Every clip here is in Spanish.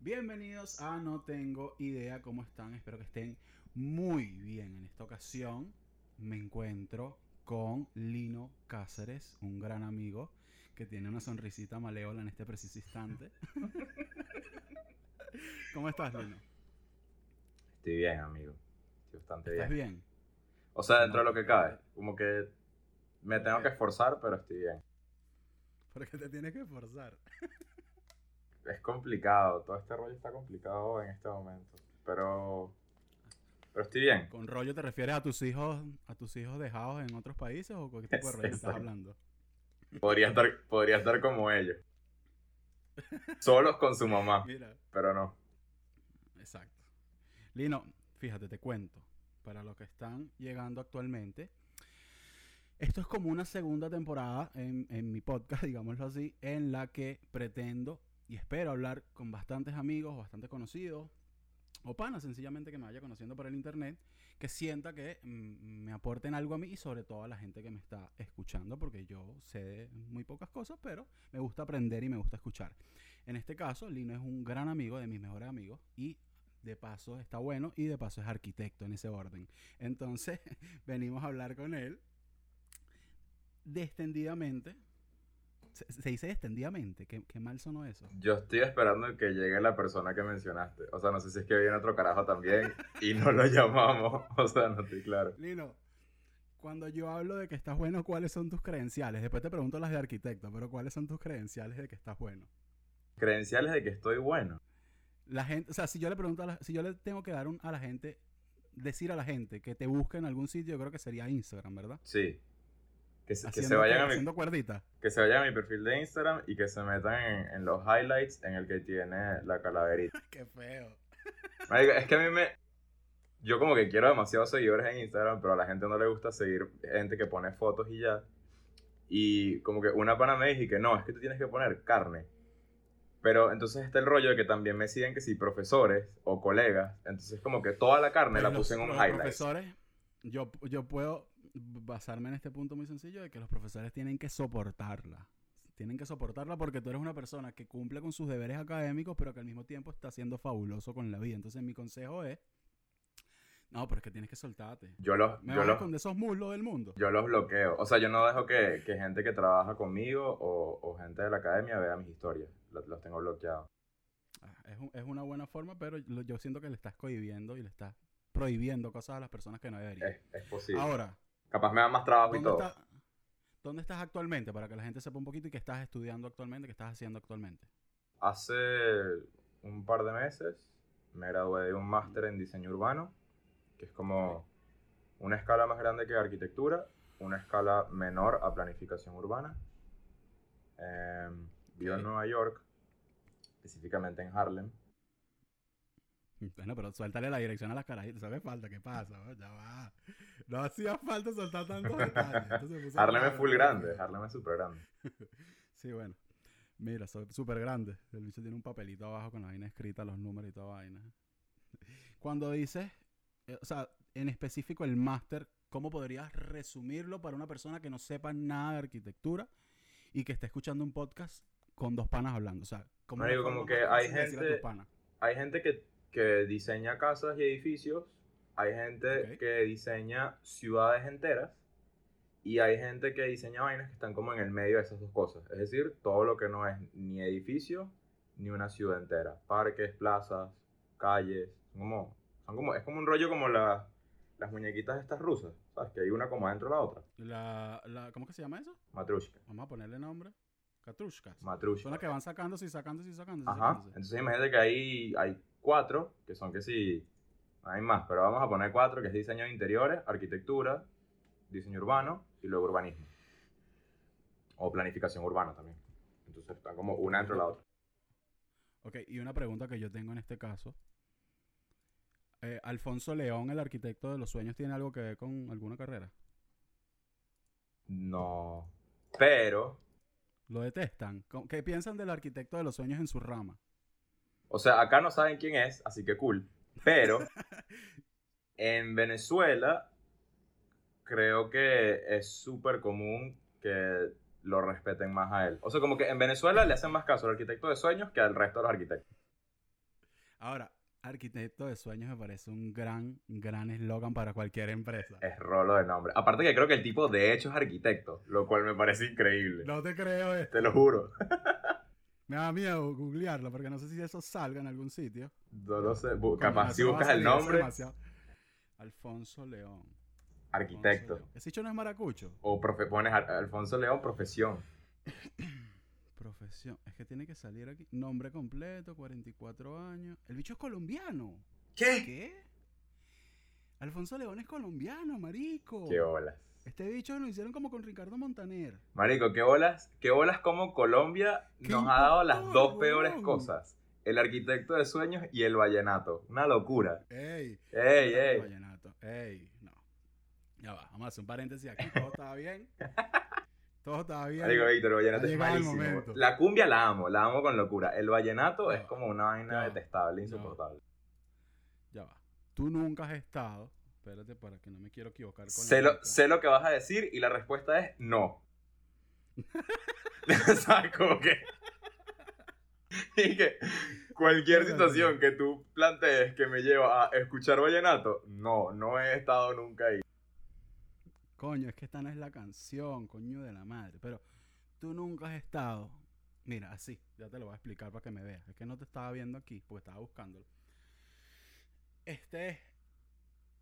Bienvenidos a No Tengo Idea cómo están. Espero que estén muy bien. En esta ocasión me encuentro con Lino Cáceres, un gran amigo que tiene una sonrisita maleola en este preciso instante. ¿Cómo estás, Lino? Estoy bien, amigo. Estoy bastante ¿Estás bien. bien? O sea, dentro No, de lo que cabe. Como que me tengo que esforzar, pero estoy bien. Porque te tienes que esforzar. Es complicado. Todo este rollo está complicado en este momento. Pero. Pero estoy bien. ¿Con rollo te refieres a tus hijos, a tus hijos dejados en otros países o con qué tipo de rollo estás Exacto. hablando? Podría estar, podría estar como ellos. Solos con su mamá. Mira, Pero no. Exacto. Lino, fíjate, te cuento. Para los que están llegando actualmente, esto es como una segunda temporada en, en mi podcast, digámoslo así, en la que pretendo y espero hablar con bastantes amigos, bastante conocidos, o panas sencillamente que me vaya conociendo por el internet, que sienta que mm, me aporten algo a mí y sobre todo a la gente que me está escuchando, porque yo sé muy pocas cosas, pero me gusta aprender y me gusta escuchar. En este caso, Lino es un gran amigo de mis mejores amigos y de paso está bueno y de paso es arquitecto en ese orden. Entonces, venimos a hablar con él destendidamente. Se, se dice destendidamente, qué, qué mal sonó eso. Yo estoy esperando que llegue la persona que mencionaste. O sea, no sé si es que viene otro carajo también y no lo llamamos. O sea, no estoy claro. Lino, cuando yo hablo de que estás bueno, ¿cuáles son tus credenciales? Después te pregunto las de arquitecto, pero ¿cuáles son tus credenciales de que estás bueno? Credenciales de que estoy bueno. La gente, o sea, si yo le pregunto a la- si yo le tengo que dar un- a la gente, decir a la gente que te busque en algún sitio, yo creo que sería Instagram, ¿verdad? Sí. Que se, que se Haciendo, vayan a mi, haciendo cuerdita. que se vayan a mi perfil de Instagram y que se metan en, en los highlights en el que tiene la calaverita. Qué feo. Es que a mí me... Yo como que quiero demasiados seguidores en Instagram, pero a la gente no le gusta seguir gente que pone fotos y ya. Y como que una pana me dijo que no, es que tú tienes que poner carne. Pero entonces está el rollo de que también me siguen que si profesores o colegas. Entonces como que toda la carne Pero la puse en un highlight. profesores, yo, yo puedo basarme en este punto muy sencillo de que los profesores tienen que soportarla. Tienen que soportarla porque tú eres una persona que cumple con sus deberes académicos, pero que al mismo tiempo está siendo fabuloso con la vida. Entonces mi consejo es, no, pero es que tienes que soltarte. Yo los, Me yo los, con esos muslos del mundo. yo los bloqueo. O sea, yo no dejo que, que gente que trabaja conmigo o, o gente de la academia vea mis historias. Los, los tengo bloqueados. Ah, Es, un- es una buena forma, pero yo siento que le estás cohibiendo y le estás prohibiendo cosas a las personas que no deberían. Es, es posible. Ahora, Capaz me da más trabajo y ¿Dónde, todo. está- ¿Dónde estás actualmente? Para que la gente sepa un poquito y qué estás estudiando actualmente, qué estás haciendo actualmente. Hace un par de meses me gradué de un máster en diseño urbano, que es como una escala más grande que arquitectura, una escala menor a planificación urbana. Em, vivo en. Nueva York, específicamente en Harlem. Bueno, pero suéltale la dirección a las carajitas. ¿Sabes falta? ¿Qué pasa? Ya va. No hacía falta soltar tantos detalles. Harlem es full grande, Harlem es súper grande. Sí, bueno. Mira, súper grande. El bicho tiene un papelito abajo con la vaina escrita, los números y toda vaina. Cuando dices, eh, o sea, en específico el máster, ¿cómo podrías resumirlo para una persona que no sepa nada de arquitectura y que esté escuchando un podcast con dos panas hablando? O sea, ¿cómo Marico, como que hay gente-? Hay gente que, que diseña casas y edificios, hay gente Ok. que diseña ciudades enteras y hay gente que diseña vainas que están como en el medio de esas dos cosas. Es decir, todo lo que no es ni edificio ni una ciudad entera. Parques, plazas, calles. Son como, son como, es como un rollo como la- las muñequitas estas rusas. ¿Sabes? Que hay una como adentro de la otra. La, la, ¿Cómo que se llama eso? Matrushka. Vamos a ponerle nombre. Katrushkas. Son las que van sacándose y sacándose y sacándose. Ajá. sacándose. Entonces imagínate que ahí hay cuatro, que son que sí, hay más, pero vamos a poner cuatro, que es diseño de interiores, arquitectura, diseño urbano y luego urbanismo. O planificación urbana también. Entonces están como una dentro de la otra. Ok, y una pregunta que yo tengo en este caso. eh, Alfonso León, el arquitecto de los sueños, tiene algo que ver con alguna carrera. No. Pero, Lo detestan. ¿Qué piensan del arquitecto de los sueños en su rama? O sea, acá no saben quién es, así que cool. Pero, en Venezuela, creo que es súper común que lo respeten más a él. O sea, como que en Venezuela le hacen más caso al arquitecto de sueños que al resto de los arquitectos. Ahora, arquitecto de sueños me parece un gran, gran eslogan para cualquier empresa. Es rolo de nombre. Aparte que creo que el tipo de hecho es arquitecto, lo cual me parece increíble. No te creo esto. Te lo juro. Me da miedo googlearlo porque no sé si eso salga en algún sitio. No lo sé. Capaz si no buscas el nombre. Alfonso León. Alfonso arquitecto. León. Ese hecho no es maracucho. O profe- pones Al- Alfonso León, profesión. Profesión. Es que tiene que salir aquí. Nombre completo, 44 años. El bicho es colombiano. ¿Qué? ¿Qué? Alfonso León es colombiano, marico. Qué olas. Este bicho lo hicieron como con Ricardo Montaner. Marico, qué olas, qué olas como Colombia ¿Qué nos ha dado las dos peores cosas. El arquitecto de sueños y el vallenato. Una locura. Ey. Ey, el ey. Vallenato. Ey, no. Ya va, vamos a hacer un paréntesis aquí. Todo estaba bien. Todo estaba bien. Marico, Víctor, el vallenato es malísimo. La cumbia la amo, la amo con locura. El vallenato es como una vaina detestable, insoportable. Ya va. Tú nunca has estado. Espérate para que no me quiero equivocar con Sé la lo, sé lo que vas a decir y la respuesta es no. ¿Sabes cómo que? Y que cualquier situación que tú plantees que me lleva a escuchar vallenato, no, no he estado nunca ahí. Coño, es que esta no es la canción, coño de la madre. Pero tú nunca has estado. Mira, así, ya te lo voy a explicar para que me veas. Es que no te estaba viendo aquí porque estaba buscándolo. Este es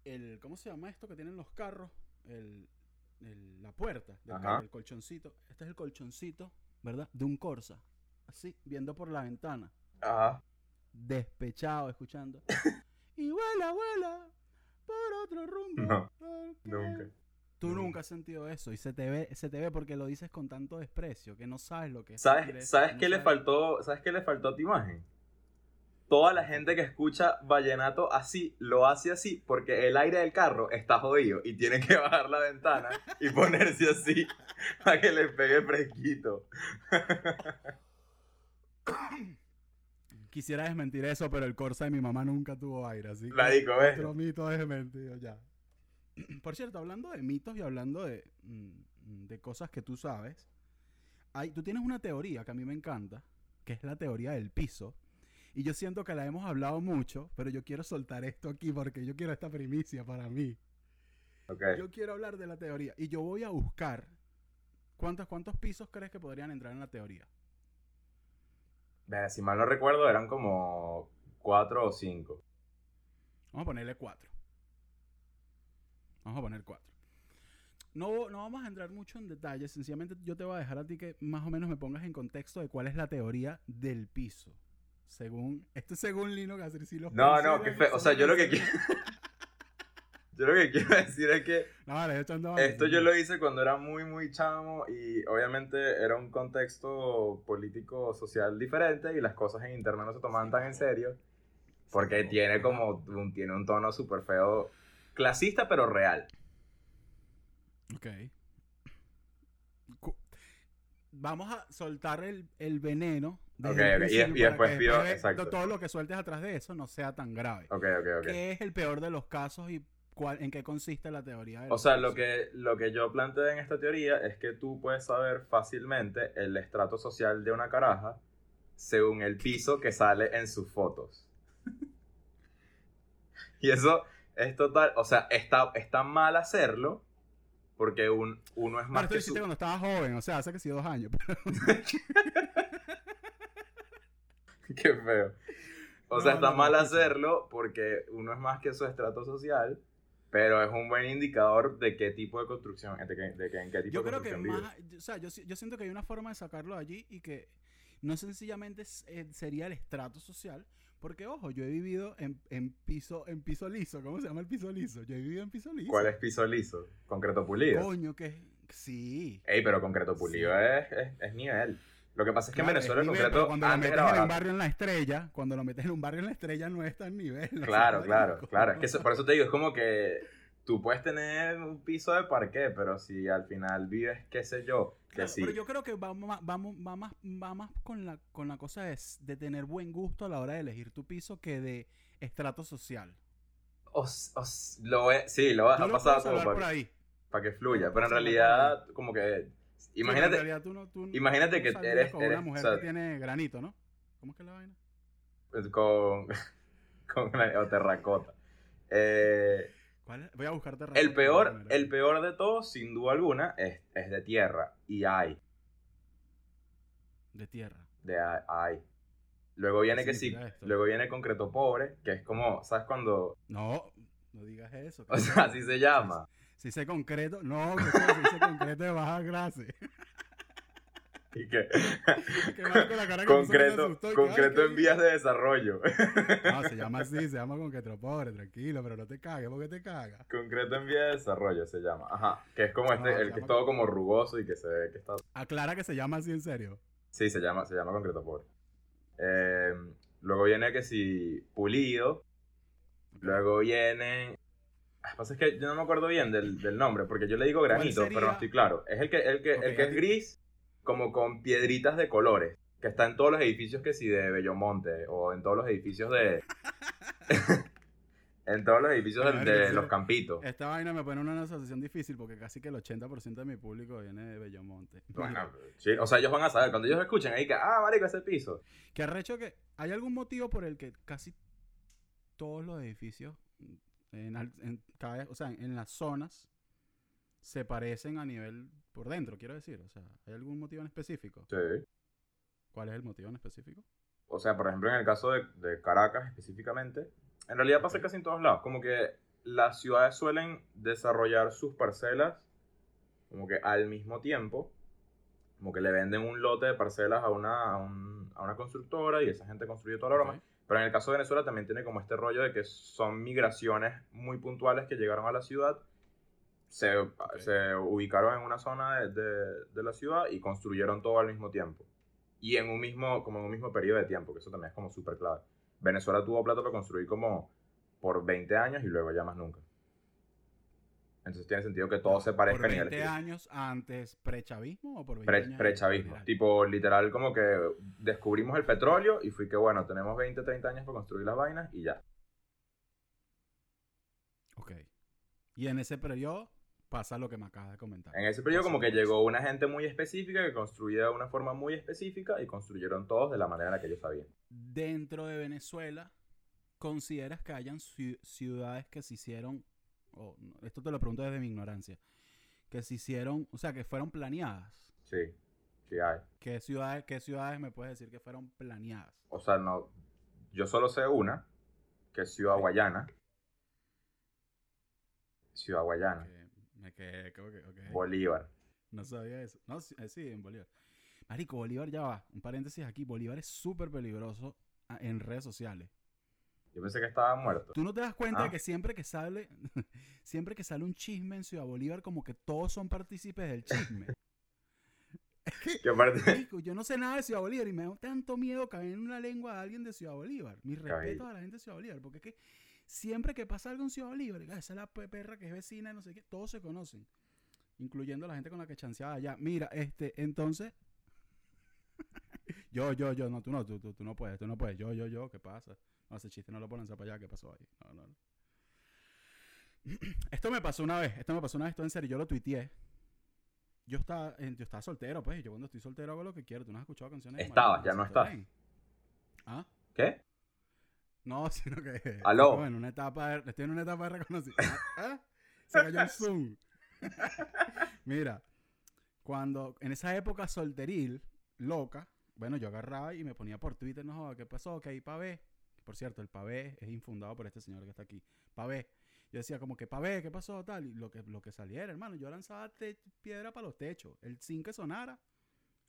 el. ¿Cómo se llama esto que tienen los carros? El, el- la puerta del carro, el colchoncito. Este es el colchoncito, ¿verdad? De un Corsa. Así, viendo por la ventana. Ajá. Despechado, escuchando. y vuela, vuela por otro rumbo. No, Nunca. Tú Nunca. nunca has sentido eso y se te ve, se te ve porque lo dices con tanto desprecio que no sabes lo que es. ¿Sabes, ¿sabes no qué le faltó? ¿Sabes qué le faltó a tu imagen? Toda la gente que escucha vallenato así, lo hace así porque el aire del carro está jodido y tiene que bajar la ventana y ponerse así para que le pegue fresquito. Quisiera desmentir eso, pero el Corsa de mi mamá nunca tuvo aire, así que Marico, ¿ves? otro mito es desmentido ya. Por cierto, hablando de mitos y hablando de, mm, de cosas que tú sabes, hay, tú tienes una teoría que a mí me encanta, que es la teoría del piso. Y yo siento que la hemos hablado mucho, pero yo quiero soltar esto aquí porque yo quiero esta primicia para mí. Ok. Yo quiero hablar de la teoría y yo voy a buscar cuántos, cuántos pisos crees que podrían entrar en la teoría. Si mal no recuerdo, eran como cuatro o cinco. Vamos a ponerle cuatro. Vamos a poner cuatro. No, no vamos a entrar mucho en detalles, sencillamente yo te voy a dejar a ti que más o menos me pongas en contexto de cuál es la teoría del piso. Según, esto es según Lino Gasser, si los No, no, consideran qué feo. O sea, yo lo que quiero. Yo lo que quiero decir es que No, vale, echando esto yo lo hice cuando era muy, muy chamo y obviamente era un contexto político, social diferente y las cosas en internet no se tomaban tan en serio porque tiene como un, tiene un tono súper feo, clasista pero real. Ok. Cu- Vamos a soltar el, el veneno. Desde Ok, el ok, y- y después de- exacto. todo lo que sueltes atrás de eso no sea tan grave. Ok, ok, ok. ¿Qué es el peor de los casos y cuál, en qué consiste la teoría del O sea, lo que, lo que yo planteé en esta teoría es que tú puedes saber fácilmente el estrato social de una caraja según el piso que sale en sus fotos. y eso es total, o sea, está, está mal hacerlo porque un, uno es más esto lo que hiciste su... cuando estabas joven, o sea, hace que sí dos años. Qué feo. O No, sea, está no, mal hacerlo porque uno es más que su estrato social, pero es un buen indicador de qué tipo de construcción, de, qué- de qué- en qué tipo Yo de creo que más, o sea, yo, yo siento que hay una forma de sacarlo allí y que no sencillamente eh, sería el estrato social, porque ojo, yo he vivido en, en piso en piso liso, ¿cómo se llama el piso liso? Yo he vivido en piso liso. ¿Cuál es piso liso? Concreto pulido. Coño, que sí. Ey, pero concreto pulido Sí. es, es, es nivel. Lo que pasa es que en Venezuela en concreto cuando lo metes en un barrio en la estrella, cuando lo metes en un barrio en la estrella no es tan nivel. Claro, claro, claro. Es que eso- por eso te digo, es como que tú puedes tener un piso de parqué, pero si al final vives, qué sé yo, que Claro, sí. Pero yo creo que va, va más, va más con, la, con la cosa de, de tener buen gusto a la hora de elegir tu piso que de estrato social. Os- os- lo he- sí, lo vas a pasar como salvar por para, ahí. que fluya, pero en realidad, como que, imagínate, realidad tú no- tú imagínate que eres- con eres- una mujer o sea- que tiene granito, ¿no? ¿Cómo es que es la vaina? pues, con, con o terracota. Eh, ¿Cuál? Voy a buscarte el peor, el peor de todos, sin duda alguna, es, es de tierra, y hay, de tierra. de hay. hay. Luego viene ¿Qué que sí, luego viene concreto pobre, que es como, ¿sabes cuando? No, no digas eso. O sea, así se llama. Si sé concreto, no, que si sé concreto de baja clase. Y que, Que la cara que que concreto, asustó que, concreto ¿qué en vías de desarrollo. No, se llama así, se llama concreto pobre, tranquilo, pero no te cagues, porque te cagas. concreto en vías de desarrollo se llama. Ajá. Que es como No, este, el que es todo como rugoso y que se ve que está. Aclara que se llama así en serio. Sí, se llama, se llama concreto pobre. Eh, luego viene que si pulido. Luego viene. Pasa es que yo no me acuerdo bien del, del nombre, porque yo le digo granito, pero no estoy claro. Es el que, el que, el que es gris, como con piedritas de colores. Que está en todos los edificios que si de Bellomonte, o en todos los edificios de. en todos los edificios de, sí. los campitos. Esta vaina me pone en una situación difícil porque casi que el 80% de mi público viene de Bellomonte. Bueno, sí, o sea, ellos van a saber, cuando ellos escuchen ahí que, ah, marico, ese piso. Que arrecho que hay algún motivo por el que casi todos los edificios, en, en cada- o sea, en las zonas, se parecen a nivel por dentro, quiero decir. O sea, ¿hay algún motivo en específico? Sí. ¿Cuál es el motivo en específico? O sea, por ejemplo, en el caso de, de Caracas específicamente, en realidad pasa Ok. casi en todos lados. Como que las ciudades suelen desarrollar sus parcelas como que al mismo tiempo. Como que le venden un lote de parcelas a una, a, un- a una constructora y esa gente construye toda la broma. Ok. Pero en el caso de Venezuela también tiene como este rollo de que son migraciones muy puntuales que llegaron a la ciudad, se, se ubicaron en una zona de, de- de la ciudad y construyeron todo al mismo tiempo. Y en un mismo, como en un mismo periodo de tiempo, que eso también es como súper clave. Venezuela tuvo plata para construir como por 20 años y luego ya más nunca. Entonces tiene sentido que todo se parezca ¿Por a nivel 20 años antes pre-chavismo o por 20 Pre- años Pre-chavismo. Tipo, literal, como que descubrimos el petróleo y fui que, bueno, tenemos 20, 30 años para construir las vainas y ya. Ok. Y en ese periodo pasa lo que me acabas de comentar. En ese periodo como que llegó una gente muy específica que construía de una forma muy específica y construyeron todos de la manera en la que ellos sabían. Dentro de Venezuela, ¿consideras que hayan ciu- ciudades que se hicieron, o no, esto te lo pregunto desde mi ignorancia, que se hicieron, o sea, que fueron planeadas? Sí, sí hay. ¿Qué ciudades, qué ciudades me puedes decir que fueron planeadas? O sea, no, yo solo sé una, que es Ciudad Guayana. Ciudad Guayana. Bolívar. No sabía eso. No, sí, eh, sí, en Bolívar. Marico, Bolívar ya va. Un paréntesis aquí. Bolívar es súper peligroso ah, en redes sociales. Yo pensé que estaba muerto. ¿Tú no te das cuenta Ah. de que siempre que sale, siempre que sale un chisme en Ciudad Bolívar, como que todos son partícipes del chisme? Yo no sé nada de Ciudad Bolívar y me da tanto miedo caer en una lengua de alguien de Ciudad Bolívar. Mi respeto Cabello. a la gente de Ciudad Bolívar, porque es que siempre que pasa algo en Ciudad Bolívar, ah, esa es la pe- perra que es vecina, no sé qué, todos se conocen, incluyendo la gente con la que chanceaba allá. Mira, este, entonces, yo, yo, yo, no, tú no, tú, tú, tú no puedes, tú no puedes, yo, yo, yo, ¿qué pasa? No, ese chiste no lo puedo lanzar para allá, ¿qué pasó ahí? No, no, no. Esto me pasó una vez, esto me pasó una vez, esto en serio, yo lo tuiteé. Yo estaba, yo estaba soltero, pues, yo cuando estoy soltero hago lo que quiero. ¿Tú no has escuchado canciones? Estabas, ya no estás. ¿Ah? ¿qué? No, sino que... Aló. Estoy en una etapa de, estoy en una etapa de reconocimiento. ¿Ah? Se cayó el Zoom. Mira, cuando, en esa época solteril, loca, bueno, yo agarraba y me ponía por Twitter, no joda, ¿qué pasó? Que hay pavé. Por cierto, el pavé es infundado por este señor que está aquí. Pavé. Yo decía como que pavé, ¿qué pasó? Tal, y lo que, lo que saliera, hermano. Yo lanzaba piedra para los techos. El sin que sonara,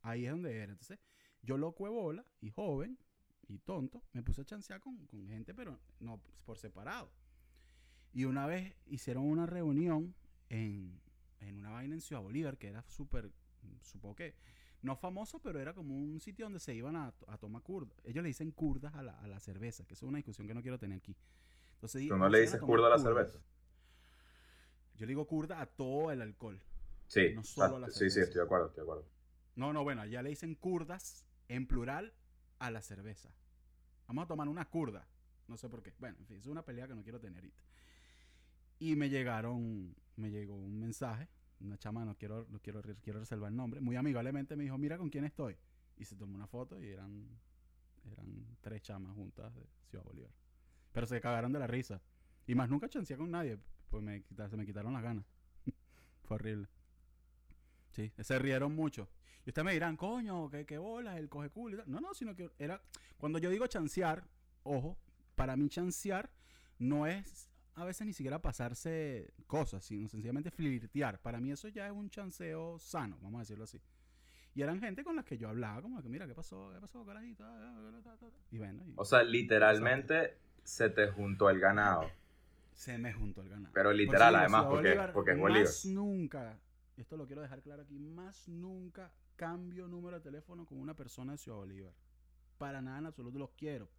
ahí es donde era. Entonces, yo loco de bola y joven y tonto, me puse a chancear con, con gente, pero no por separado. Y una vez hicieron una reunión en, en una vaina en Ciudad Bolívar que era súper, supongo que no famoso, pero era como un sitio donde se iban a, a tomar curdas. Ellos le dicen curdas a la, a la cerveza, que es una discusión que no quiero tener aquí. Entonces, ¿Tú no le dices a curda a la cerveza? Yo le digo curda a todo el alcohol. Sí, No solo a la exacto. sí, sí, cerveza. estoy de acuerdo, estoy de acuerdo. No, no, bueno, allá le dicen curdas en plural a la cerveza. Vamos a tomar una curda. No sé por qué. Bueno, en fin, es una pelea que no quiero tener ahorita. Y me llegaron, me llegó un mensaje. Una chama, no quiero, no quiero, quiero reservar el nombre. Muy amigablemente me dijo, mira con quién estoy. Y se tomó una foto y eran, eran tres chamas juntas de Ciudad Bolívar. Pero se cagaron de la risa. Y más nunca chancé con nadie. Pues me, se me quitaron las ganas. Fue horrible. Sí, se rieron mucho. Y ustedes me dirán, coño, qué, qué bolas, el coge culo. No, no, sino que era. Cuando yo digo chancear, ojo, para mí chancear no es a veces ni siquiera pasarse cosas, sino sencillamente flirtear. Para mí eso ya es un chanceo sano, vamos a decirlo así. Y eran gente con las que yo hablaba, como que, mira, ¿qué pasó? ¿Qué pasó, carajito? Y bueno, y O sea, literalmente se te juntó el ganado. se me juntó el ganado. Pero literal, además, porque, Bolívar, porque es Bolívar. Más nunca, esto lo quiero dejar claro aquí, más nunca cambio número de teléfono con una persona de Ciudad Bolívar. Para nada en absoluto los quiero.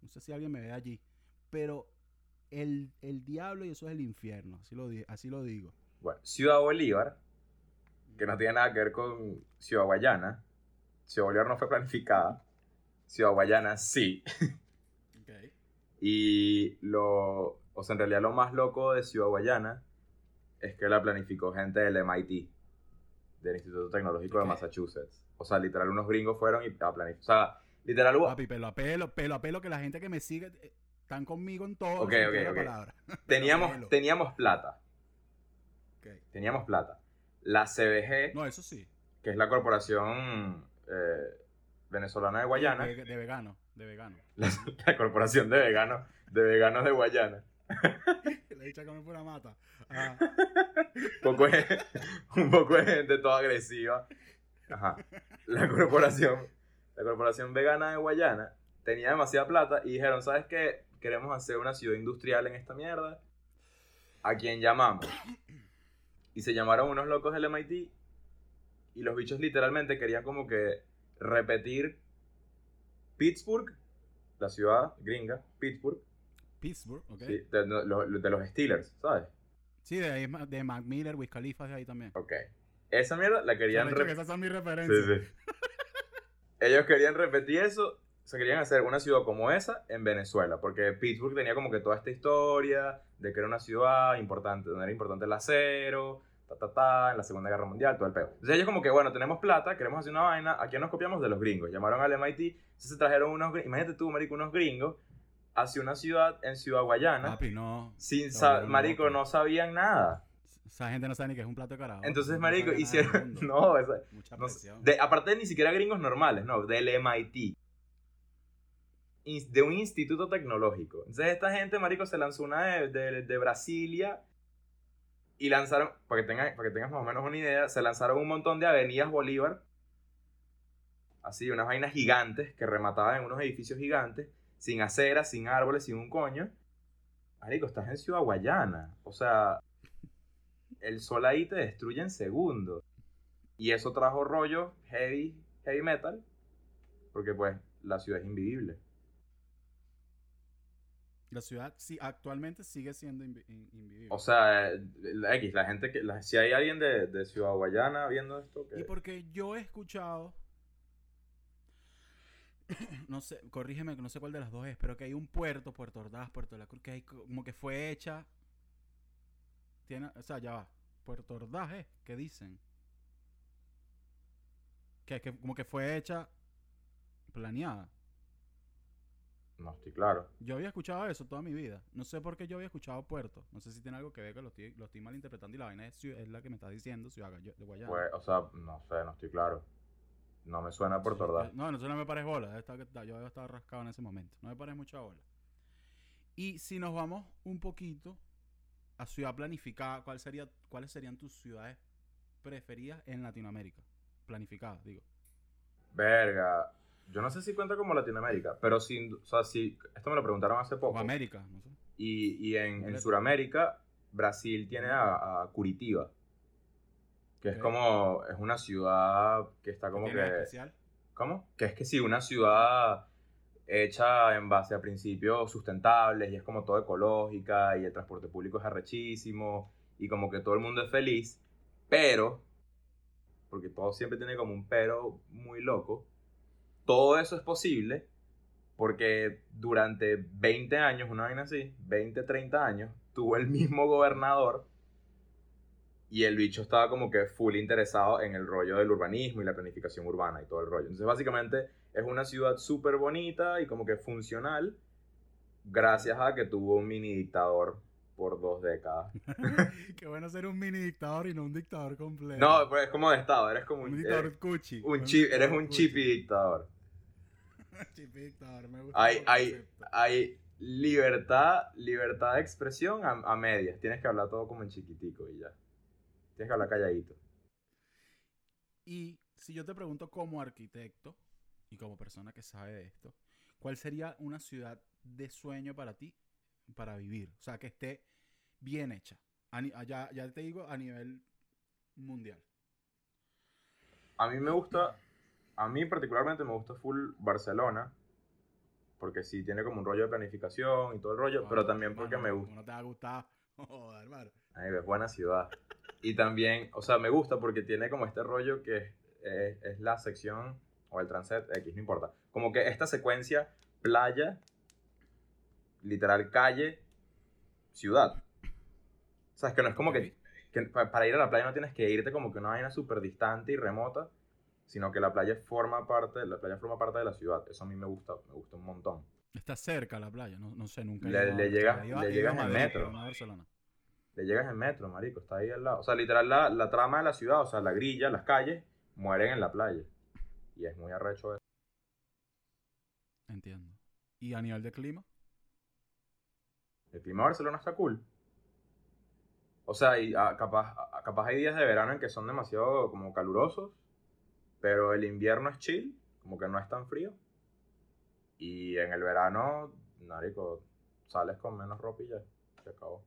No sé si alguien me ve allí. Pero el, el diablo y eso es el infierno. Así lo, así lo digo. Bueno, Ciudad Bolívar, que no tiene nada que ver con Ciudad Guayana. Ciudad Bolívar no fue planificada. Ciudad Guayana sí. Y lo, o sea, en realidad lo más loco de Ciudad Guayana es que la planificó gente del MIT, del Instituto Tecnológico de Massachusetts. O sea, literal, unos gringos fueron y a planificar. O sea, literal, hubo- Papi, pelo a pelo, pelo a pelo, que la gente que me sigue eh, están conmigo en todo. Ok, ok, la palabra. teníamos, teníamos plata. Teníamos plata. La CBG, No, eso sí. que es la corporación eh, venezolana de Guayana, De, de vegano, de vegano. la, la corporación de veganos, de veganos de Guayana, Le he dicho que me pura mata. Un poco de, un poco de gente toda agresiva. Ajá. La corporación, la corporación vegana de Guayana tenía demasiada plata y dijeron, ¿sabes qué? Queremos hacer una ciudad industrial en esta mierda. ¿A quién llamamos? Y se llamaron unos locos del MIT y los bichos literalmente querían como que repetir Pittsburgh, la ciudad gringa, Pittsburgh, Pittsburgh, ok. sí, de, de los- de los Steelers, ¿sabes? Sí, de, ahí de Mac Miller, Wiz Khalifa, de ahí también. Ok. Esa mierda la querían repetir. esas son mis Sí, referencias. sí. Ellos querían repetir eso. Se querían hacer una ciudad como esa en Venezuela. Porque Pittsburgh tenía como que toda esta historia de que era una ciudad importante, donde era importante el acero, ta, ta, ta, en la Segunda Guerra Mundial, todo el peo. Entonces ellos como que, bueno, tenemos plata, queremos hacer una vaina. ¿A quién nos copiamos? De los gringos. Llamaron al MIT. Entonces se trajeron unos. Imagínate tú, marico, unos gringos hacia una ciudad en Ciudad Guayana. Papi, no. sin volvieron marico, no sabían nada. Esa gente no sabe ni que es un plato de carajo. Entonces, no marico, del hicieron... No, esa- Mucha No presión. de, aparte ni siquiera gringos normales, no, del MIT. De un instituto tecnológico. Entonces esta gente, marico, se lanzó una de, de, de Brasilia y lanzaron, para que, tengas, para que tengas más o menos una idea, se lanzaron un montón de avenidas Bolívar, así, unas vainas gigantes que remataban en unos edificios gigantes, sin aceras, sin árboles, sin un coño. Marico, estás en Ciudad Guayana. O sea, el sol ahí te destruye en segundos. Y eso trajo rollo heavy, heavy metal, porque pues la ciudad es invivible. La ciudad sí, actualmente sigue siendo invi- in- invivible. O sea, eh, la X, la gente que, la- si hay alguien de, de Ciudad Guayana viendo esto, que... Y porque yo he escuchado, no sé, corrígeme, no sé cuál de las dos es, pero que hay un puerto, Puerto Ordaz, Puerto de la Cruz, que hay co- como que fue hecha, tiene, o sea, ya va, Puerto Ordaz es, ¿qué dicen? Que, que como que fue hecha, planeada. No estoy claro. Yo había escuchado eso toda mi vida. No sé por qué yo había escuchado puerto. No sé si tiene algo que ver que lo estoy, lo estoy malinterpretando y la vaina es, es la que me estás diciendo, Ciudad de Guayana. Pues, o sea, no sé, no estoy claro. No me suena Puerto Ordaz. No, no, eso no me parece bola. Yo debo estar rascado en ese momento. No me parece mucha bola. Y si nos vamos un poquito a ciudad planificada, ¿cuál sería, ¿cuáles serían tus ciudades preferidas en Latinoamérica? Planificadas, digo. Verga. Yo no sé si cuenta como Latinoamérica, pero sin, o sea, sí, esto me lo preguntaron hace O poco. América, no sé. Y, y en, en. Sudamérica, Brasil tiene a, a Curitiba, Que es como, es una ciudad que está como ¿Tiene que... especial? ¿Cómo? Que es que sí, una ciudad hecha en base a principios sustentables y es como todo ecológica y el transporte público es arrechísimo y como que todo el mundo es feliz, pero, porque todo siempre tiene como un pero muy loco, todo eso es posible porque durante 20 años, una vaina así, 20, 30 años, tuvo el mismo gobernador y el bicho estaba como que full interesado en el rollo del urbanismo y la planificación urbana y todo el rollo. Entonces, básicamente, es una ciudad súper bonita y como que funcional, gracias a que tuvo un mini dictador por dos décadas. Qué bueno ser un mini dictador y no un dictador completo. No, pues es como de estado, eres como un un, dictador eres cuchi. un chip, eres un chipi dictador. Dictador, me gusta. Hay, hay, hay libertad, libertad de expresión a, a medias. Tienes que hablar todo como en chiquitico y ya. Tienes que hablar calladito. Y si yo te pregunto como arquitecto y como persona que sabe de esto, ¿cuál sería una ciudad de sueño para ti para vivir? O sea, que esté bien hecha. A- ya, ya te digo a nivel mundial. A mí me gusta, a mí particularmente me gusta full Barcelona, porque sí tiene como un rollo de planificación y todo el rollo, pero también porque me gusta, No te va a gustar. Joder, hermano. Ay, es buena ciudad. Y también, o sea, me gusta porque tiene como este rollo que es, es- es la sección, o el transit X, no importa. Como que esta secuencia, playa, literal calle, ciudad. O sea, es que no es como que, que pa- para ir a la playa no tienes que irte como que una vaina súper distante y remota, sino que la playa forma parte, la playa forma parte de la ciudad. Eso a mí me gusta, me gusta un montón. Está cerca la playa, no, no sé, nunca. Le- le Barcelona. llega- He ido a- le llegas en metro. Le llegas en metro, marico, está ahí al lado. O sea, literal, la, la trama de la ciudad, o sea, la grilla, las calles, mueren en la playa. Y es muy arrecho eso. Entiendo. ¿Y a nivel de clima? El clima de Barcelona está cool. O sea, y, ah, capaz, ah, capaz hay días de verano en que son demasiado como calurosos, pero el invierno es chill, como que no es tan frío. Y en el verano, marico, sales con menos ropa y ya, se acabó.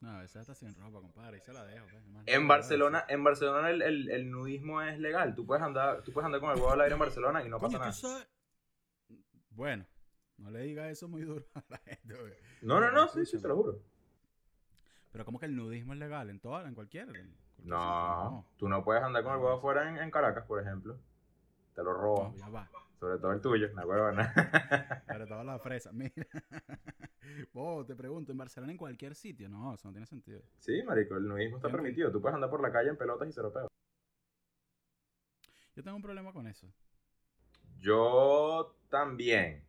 No, a veces está sin ropa, compadre. Ahí se la dejo. pues, En Barcelona, en Barcelona el, el- el nudismo es legal. Tú puedes andar, tú puedes andar con el huevo al aire en Barcelona y no Coño, pasa nada. sabes. Bueno, no le digas eso muy duro a la gente, güey. No, no, no, sí, sí, te lo juro. Pero como que el nudismo es legal en toda, en cualquier. en No, tú no puedes andar con el huevo afuera en, en Caracas, por ejemplo. Te lo No, roban. ya va. Sobre todo el tuyo, una huevona. Pero toda la fresa. Mira. Vos, te pregunto, ¿en Barcelona en cualquier sitio? No, eso no tiene sentido. sí, marico, el nudismo está permitido. Tú puedes andar por la calle en pelotas y cero peo. Yo tengo un problema con eso. Yo también.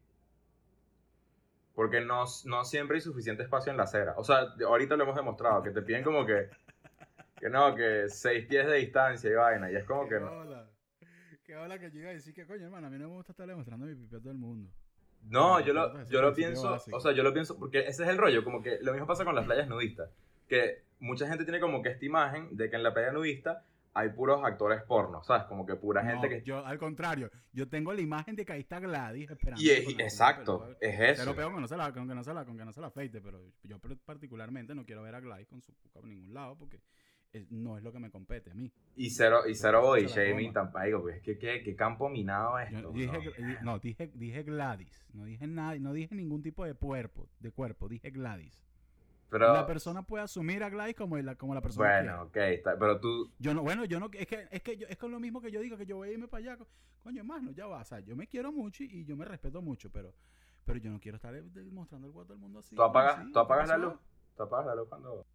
Porque no, no siempre hay suficiente espacio en la acera. O sea, ahorita lo hemos demostrado, que te piden como que, que no, que seis pies de distancia y vaina. Y es como que no. Qué hola que llega a decir que, coño, hermano, a mí no me gusta estar demostrando mi pipí a todo el mundo. No, No, yo lo, yo lo pienso, básico. o sea, yo lo pienso, porque ese es el rollo, como que lo mismo pasa con las playas nudistas, que mucha gente tiene como que esta imagen de que en la playa nudista hay puros actores porno, ¿sabes? Como que pura gente que... Yo, al contrario, yo tengo la imagen de que ahí está Gladys esperando. Y es- exacto, es Pero eso. peor que no se la, con que no se la, con que no se la afeite, pero yo particularmente no quiero ver a Gladys con su cuca por ningún lado porque no es lo que me compete a mí. Y cero, y cero shaming toma. tampoco, pues es que qué, qué campo minado Yo esto. dije, ¿no? No, dije, dije Gladys, no dije nada, no dije ningún tipo de cuerpo, de cuerpo, dije Gladys. Pero, la persona puede asumir a Gladys como la, como la persona quiera. bueno, ok, está, pero tú, Yo no, bueno, yo no, es que, es que yo, es con lo mismo que yo digo que yo voy a irme para allá. co- Coño, hermano, ya va. O sea, yo me quiero mucho y, y yo me respeto mucho, pero, pero yo no quiero estar eh, mostrando el guato al mundo así. tú apagas, así, tú apagas ¿qué la luz, tú apagas la luz cuando...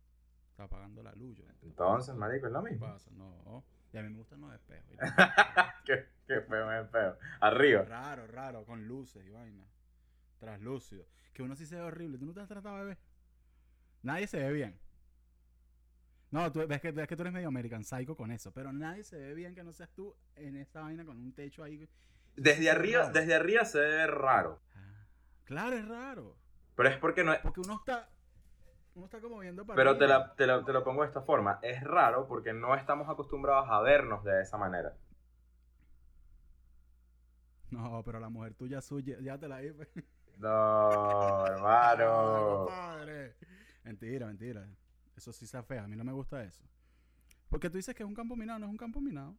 Está apagando la luz. Yo, Entonces, marico, es lo ¿Qué mismo. pasa? No. Y a mí me gustan los espejos. qué, qué feo, es feo. Arriba. raro, raro, con luces y vaina. Translúcido. Que uno sí se ve horrible. ¿Tú no te has tratado de ver? Nadie se ve bien. No, tú ves que, ves que tú eres medio American Psycho con eso, pero nadie se ve bien que no seas tú en esta vaina con un techo ahí. Desde arriba, raro. desde arriba se ve raro. Ah, claro, es raro. Pero es porque no es. Porque uno está. Uno está como viendo para Pero te, la, te, la- te lo pongo de esta forma. Es raro porque no estamos acostumbrados a vernos de esa manera. No, pero la mujer tuya suya, ya te la di. pues. No, hermano. Mentira, mentira. Eso sí está fea. A mí no me gusta eso. Porque tú dices que es un campo minado, no es un campo minado.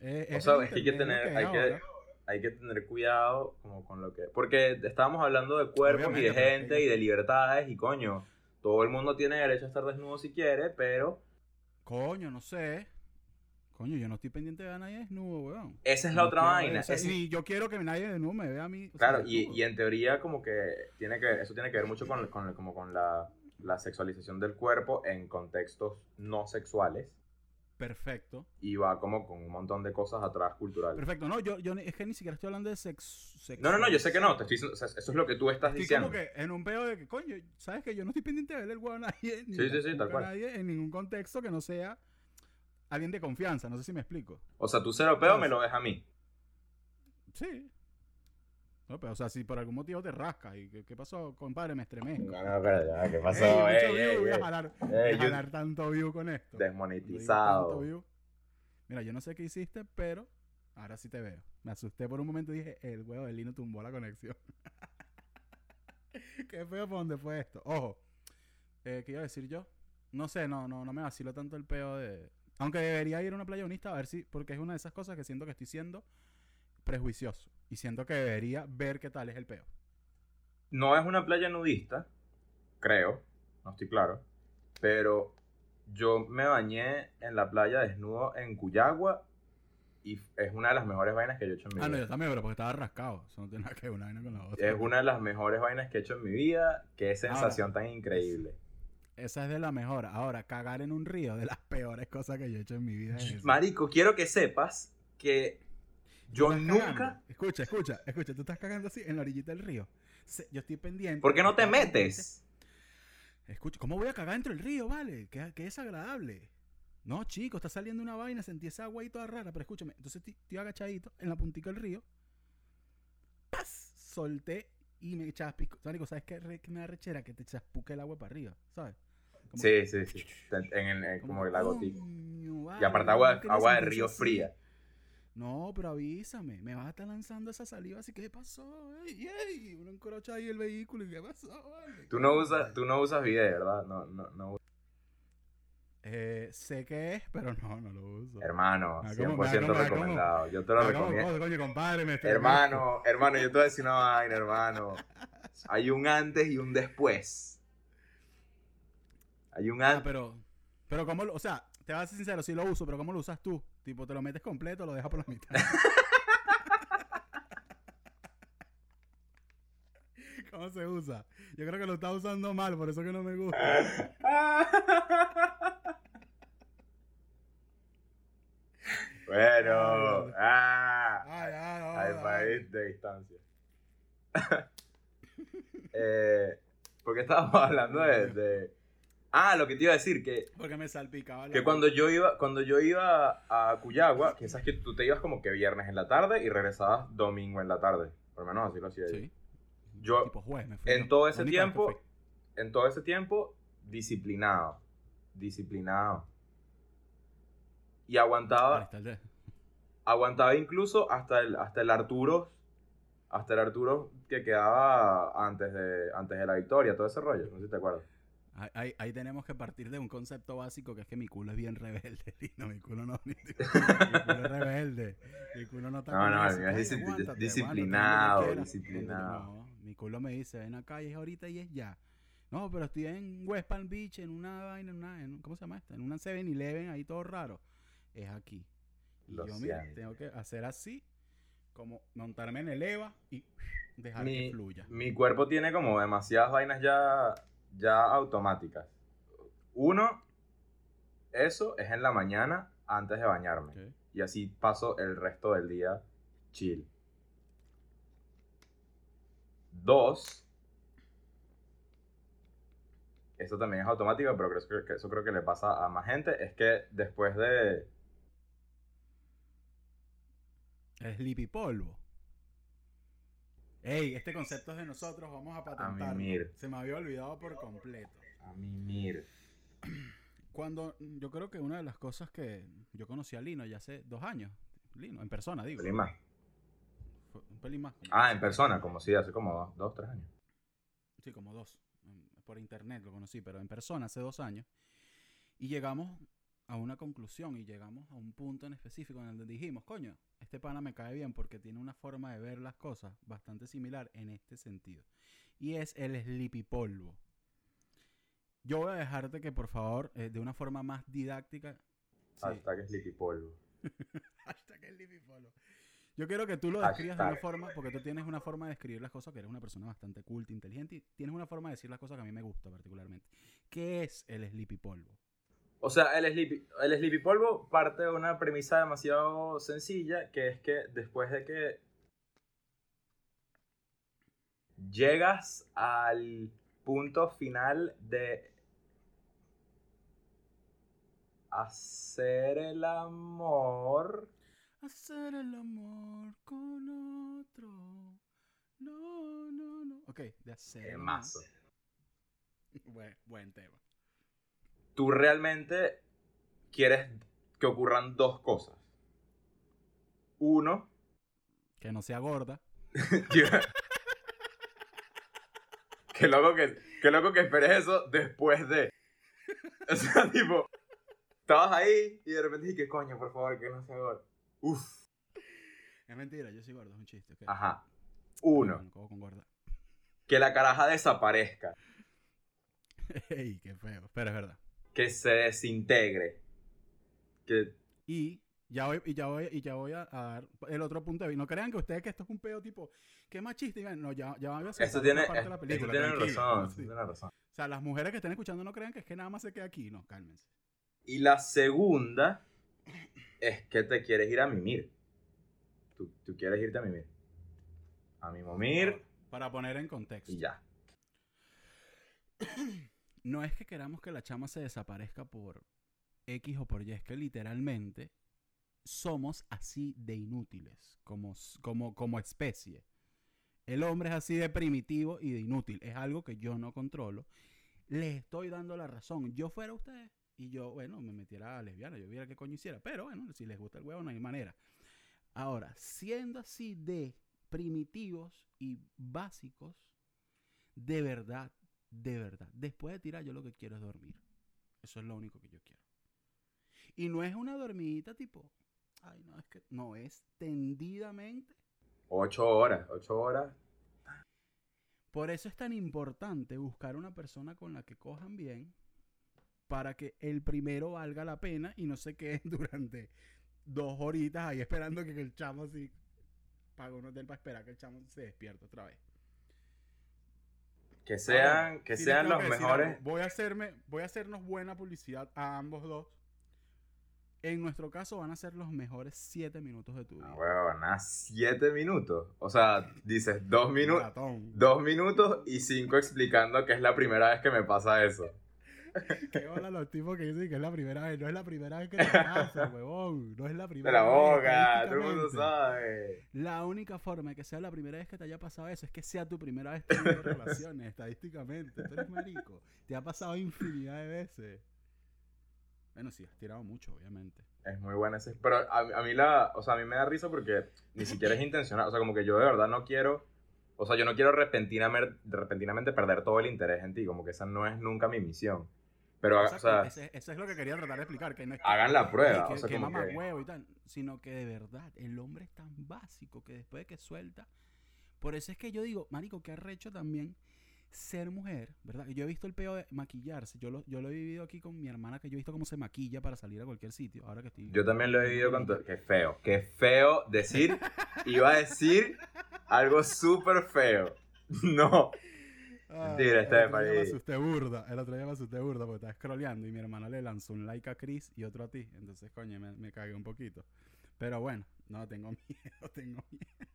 Eh, O es sea, es que hay que tener, hay que, hay que tener cuidado como con lo que... Porque estábamos hablando de cuerpos y de gente y de libertades y coño, todo el mundo tiene derecho a estar desnudo si quiere, pero Coño, no sé. Coño, yo no estoy pendiente de nadie desnudo, weón. esa es la No otra vaina. Y yo quiero que nadie desnudo me vea a mí. sea, Claro, y, y en teoría como que tiene que eso tiene que ver mucho con, con- como con la, la sexualización del cuerpo en contextos no sexuales Perfecto. y va como con un montón de cosas atrás culturales. Perfecto. No, yo, yo es que ni siquiera estoy hablando de sexo. No, no, no, yo sé que no, te estoy diciendo, o sea, eso es lo que tú estás Estoy diciendo. como que en un peo de que, coño, ¿sabes que Yo no estoy pendiente de ver el huevo a nadie. Ni Sí, sí, sí, tal cual. nadie en ningún contexto que no sea alguien de confianza. No sé si me explico. O sea, tu cero peo me lo ves a mí. Sí. No, pero, o sea, si por algún motivo te rascas y ¿qué, qué pasó, compadre? Me estremezco. No, no, pero ya, ¿qué pasó? mucho Ey, view, ey, voy a jalar, Ey, voy a yo- jalar tanto view con esto. Desmonetizado. Mira, yo no sé qué hiciste, pero ahora sí te veo. Me asusté por un momento y dije, el huevo de Lino tumbó la conexión. qué feo por dónde fue esto. Ojo, eh, ¿qué iba a decir yo? No sé, no, no, no me vacilo tanto el peo de... Aunque debería ir a una playa unista a ver si... Porque es una de esas cosas que siento que estoy siendo prejuicioso. Y siento que debería ver qué tal es el peo. No es una playa nudista, creo, no estoy claro, pero yo me bañé en la playa desnudo en Cuyagua y es una de las mejores vainas que yo he hecho en mi Ah, no, vida. yo también, pero porque estaba rascado. Eso no tiene nada que ver una vaina con la otra. Es una de las mejores vainas que he hecho en mi vida. Qué sensación tan increíble. Esa es de la mejor. Ahora, cagar en un río, de las peores cosas que yo he hecho en mi vida. es. Marico, quiero que sepas que yo nunca... cagando. Escucha, escucha, escucha. Tú estás cagando así en la orillita del río. Yo estoy pendiente. ¿Por qué no te metes? Escucha, ¿cómo voy a cagar dentro del río, vale? Qué, qué desagradable. No, chico, está saliendo una vaina, sentí esa agua ahí toda rara, pero escúchame. Entonces estoy, agachadito en la puntica del río. ¡Paz! Solté y me chaspico. Marico, ¿sabes qué, re- qué me da rechera? Que te chaspuque el agua para arriba, ¿sabes? Como- Sí, sí, sí. En, el- en- como la Y aparte agua, agua de río así. fría. No, pero avísame, me vas a estar lanzando esa saliva, así que ¿qué pasó? ¡Ey, ey! Uno encrocha ahí el vehículo y ¿qué pasó? Vale? Tú no usas, tú no usas video, ¿verdad? No, no, no. Eh, sé qué es, pero no, no lo uso. Hermano, Me da 100% como- me da como- me da como- recomendado. Yo te lo recomiendo. coño, compadre, me estoy- Hermano, hermano, yo te voy a decir una vaina, hermano. Hay un antes y un después. Hay un Ah, antes. pero, pero ¿cómo lo, o sea, te vas a ser sincero, sí lo uso, pero ¿cómo lo usas tú? Tipo, ¿te lo metes completo o lo dejas por la mitad? ¿Cómo se usa? Yo creo que lo está usando mal, por eso que no me gusta. bueno, ah, Ay, al país de distancia. eh, porque estábamos hablando de, de- Ah, lo que te iba a decir, que Porque me salpicaba la Que cuando yo iba, cuando yo iba a Cuyagua, que sabes que tú te ibas como que viernes en la tarde y regresabas domingo en la tarde. Por lo menos así lo hacía yo. Sí. Yo, Tipo juez, me fui en yo. todo ese única tiempo, en todo ese tiempo, disciplinado. Disciplinado. Y aguantaba, aguantaba incluso hasta el, hasta el Arturo, hasta el Arturo que quedaba antes de, antes de la victoria, todo ese rollo, no sé si te acuerdas. Ahí, tenemos que partir de un concepto básico que es que mi culo es bien rebelde, Lino. Mi culo no. Mi, culo es rebelde. Mi culo no está No, no, es disciplinado, disciplinado. No, mi culo me dice, ven acá y es ahorita y es ya. No, pero estoy en West Palm Beach, en una vaina, en una, en- ¿cómo se llama esta? En una 7-Eleven, ahí todo raro. Es aquí. Y Lo yo, mira, tengo que hacer así, como montarme en el EVA y dejar Mi- que fluya. Mi cuerpo tiene como demasiadas vainas ya, ya automáticas. Uno, eso es en la mañana antes de bañarme. Y así paso el resto del día chill. Dos, esto también es automático, pero creo que- eso creo que le pasa a más gente, es que después de... Sleepy Polvo. Ey, este concepto es de nosotros, vamos a patentarlo. mimir. Se me había olvidado por completo. A mimir. Cuando yo creo que una de las cosas que yo conocí a Lino ya hace dos años, Lino, en persona, digo. Pelín más. Fue un pelín más. Ah, en persona, como si hace como dos, tres años. Sí, como dos. Por internet lo conocí, pero en persona hace dos años. Y llegamos a una conclusión y llegamos a un punto en específico en el que dijimos, coño, este pana me cae bien porque tiene una forma de ver las cosas bastante similar en este sentido. Y es el sleepy polvo. Yo voy a dejarte que por favor, eh, de una forma más didáctica... sí. Hashtag Sleepy Polvo. Hashtag Sleepy polvo. Yo quiero que tú lo describas de una forma, porque tú tienes una forma de describir las cosas, que eres una persona bastante culta, inteligente, y tienes una forma de decir las cosas que a mí me gusta particularmente. ¿Qué es el sleepy polvo? O sea, el sleepy, el sleepy polvo parte de una premisa demasiado sencilla, que es que después de que llegas al punto final de hacer el amor, Hacer el amor con otro. No, no, no. Ok, de hacer. el amor. temazo. Buen, buen tema. Tú realmente quieres que ocurran dos cosas. Uno, Que no sea gorda. que, que loco que, que loco que esperes eso después de. O sea, tipo, estabas ahí y de repente dije, coño, por favor, que no sea gordo. Uf, Es mentira, yo soy gordo, es un chiste. ajá. Uno, con gorda. que la caraja desaparezca, Ey, qué feo. Pero es verdad. Que se desintegre, que Y ya voy, y ya voy, y ya voy a, a dar el otro punto de vista. No crean que ustedes que esto es un pedo tipo, qué machista. No, ya, ya voy a hacer Esto tiene, parte de la esto película. tiene tranquilo. razón, tiene razón. O sea, las mujeres que estén escuchando no crean que es que nada más se queda aquí. No, cálmense. Y la segunda es que te quieres ir a mimir. Tú, tú quieres irte a mimir. A mimomir Para poner en contexto. y ya. No es que queramos que la chama se desaparezca por X o por Y, es que literalmente somos así de inútiles como, como, como especie. El hombre es así de primitivo y de inútil. Es algo que yo no controlo. Les estoy dando la razón. Yo fuera usted y yo, bueno, me metiera a lesbiana, yo viera qué coño hiciera. Pero bueno, si les gusta el huevo, no hay manera. Ahora, siendo así de primitivos y básicos, de verdad, de verdad, después de tirar, yo lo que quiero es dormir. Eso es lo único que yo quiero. Y no es una dormidita tipo, ay, no, es que no es tendidamente. Ocho horas, ocho horas. Por eso es tan importante buscar una persona con la que cojan bien para que el primero valga la pena y no se queden durante dos horitas ahí esperando que el chamo así pague un hotel para esperar que el chamo se despierte otra vez. Que sean, que sean los que mejores. Voy a hacerme, voy a hacernos buena publicidad a ambos dos. En nuestro caso van a ser los mejores siete minutos de tu vida. Ah, huevón, nada, siete minutos. O sea, dices dos minutos. Ratón. Dos minutos y cinco explicando que es la primera vez que me pasa eso. Qué bola los tipos que dicen que es la primera vez. No es la primera vez que te pasa, huevón. No es la primera la vez. boca, todo el mundo sabe. La única forma de que sea la primera vez que te haya pasado eso es que sea tu primera vez teniendo relaciones, estadísticamente. Tú eres marico. Te ha pasado infinidad de veces. Bueno, sí, has tirado mucho, obviamente. Es muy buena ese. Pero a, a mí la. O sea, a mí me da risa porque ni siquiera es intencional. O sea, como que yo de verdad no quiero. O sea, yo no quiero repentinamente, repentinamente perder todo el interés en ti. Como que esa no es nunca mi misión. Pero, o sea, ese- eso es lo que quería tratar de explicar. Que no es que, hagan la prueba. que, o sea, que como que. huevo y tal. Sino que de verdad, el hombre es tan básico que después de que suelta. Por eso es que yo digo, marico, que arrecho también ser mujer, ¿verdad? Yo he visto el peo de maquillarse. Yo lo, yo lo he vivido aquí con mi hermana, que yo he visto cómo se maquilla para salir a cualquier sitio. Ahora que estoy. Yo también lo he vivido con. Qué feo. Qué feo decir... Iba a decir algo súper feo. No. Ah, Mentira, está de me asusté burda. El otro día me asusté burda porque estaba scrolleando y mi hermana le lanzó un like a Chris y otro a ti. Entonces, coño, me, me cagué un poquito. Pero bueno, no, tengo miedo, tengo miedo.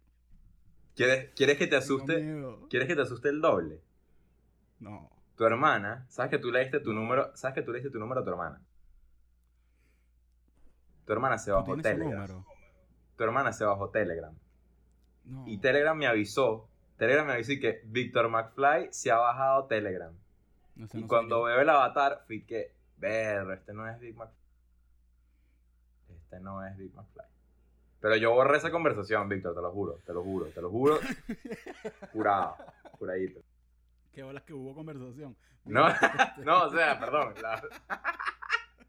¿Quieres, ¿Quieres que te asuste? ¿Quieres que te asuste el doble? No. Tu hermana, ¿sabes que tú le diste tu número? ¿Sabes que tú le diste tu número a tu hermana? Tu hermana se ¿Tú bajó Telegram. Tu hermana se bajó Telegram. No. Y Telegram me avisó. Telegram me avisó y que Víctor McFly se ha bajado Telegram. No sé, Y no cuando veo el avatar, fui que, ver, este no es Big McFly. Este no es Big McFly. Pero yo borré esa conversación, Víctor, te lo juro, te lo juro, te lo juro. Jurado, juradito. Qué bolas que hubo conversación. No, no, o sea, perdón. la-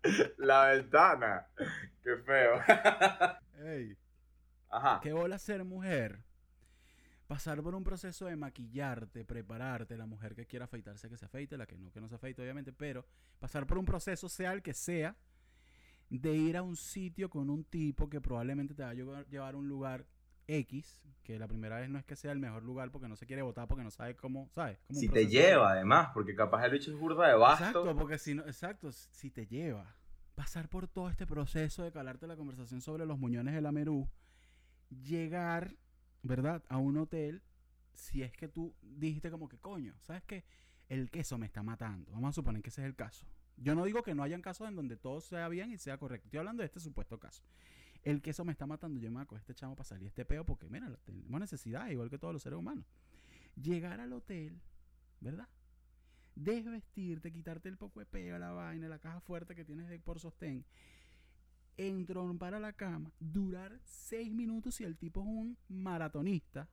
La ventana. Qué feo. Ey, Ajá. ¿qué bola ser mujer? Pasar por un proceso de maquillarte, prepararte, la mujer que quiera afeitarse que se afeite, la que no, que no se afeite, obviamente, pero pasar por un proceso, sea el que sea, de ir a un sitio con un tipo que probablemente te va a llevar, a un lugar X, que la primera vez no es que sea el mejor lugar porque no se quiere votar, porque no sabe cómo, ¿sabes? Como Si te lleva, además, porque capaz el bicho es burda de basto. Exacto, porque si no, exacto, si te lleva. Pasar por todo este proceso de calarte la conversación sobre los muñones de la Merú, llegar, ¿verdad? A un hotel, si es que tú dijiste como que, coño, ¿sabes qué? El queso me está matando. Vamos a suponer que ese es el caso. Yo no digo que no hayan casos en donde todo sea bien y sea correcto. Estoy hablando de este supuesto caso. El queso me está matando. Yo me voy a este chamo para salir este peo porque, mira, tenemos necesidad, igual que todos los seres humanos. Llegar al hotel, ¿verdad? desvestirte, quitarte el poco de peo, la vaina, la caja fuerte que tienes de por sostén, entrompar a la cama, durar seis minutos y el tipo es un maratonista,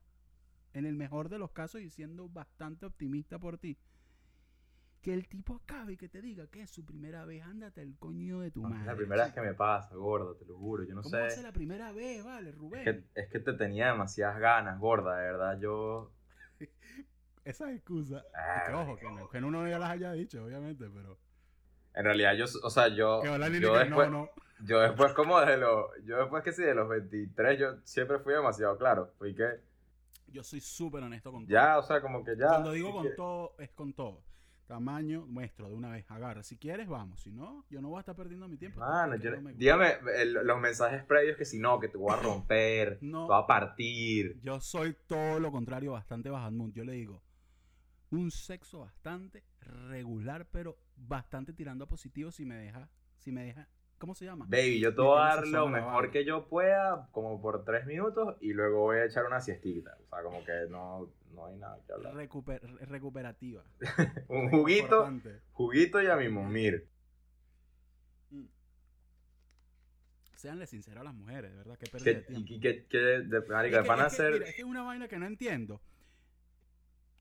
en el mejor de los casos y siendo bastante optimista por ti. Que el tipo acabe y que te diga que es su primera vez, ándate el coño de tu No, madre. es la primera vez que me pasa, gordo, te lo juro. Yo no ¿Cómo sé. a ser la primera vez, vale, Rubén? Es que, es que te tenía demasiadas ganas, gorda, de verdad. Yo. Esa excusa. Ah, que ojo, que, no, que uno ya las haya dicho, obviamente, pero. En realidad, yo. O sea, yo. Que hola, Lili, yo después, no, no. yo después, como de los. Yo después que sí, de los 23, yo siempre fui demasiado claro. Fui que. Yo soy súper honesto con todo. Ya, o sea, como que ya. Cuando digo con todo, es con todo. Tamaño, muestro de una vez. Agarra. Si quieres, vamos. Si no, yo no voy a estar perdiendo mi tiempo. Mano, yo no dígame el- los mensajes previos que si no, que te voy a romper, No. te voy a partir. Yo soy todo lo contrario, bastante bajamut. Yo le digo, un sexo bastante regular, pero bastante tirando a positivo si me deja, si me deja, ¿cómo se llama? Baby, yo te voy a dar lo mejor que yo pueda, como por tres minutos, y luego voy a echar una siestita. O sea, como que no, no hay nada que hablar. Recuper- re- recuperativa. Un juguito, juguito y a mi momir. Mm. Seanle sinceros a las mujeres, de verdad, que pérdida de ¿Qué, tiempo. y, qué- qué- de, marica, Es que- que, mira, es que es una vaina que no entiendo.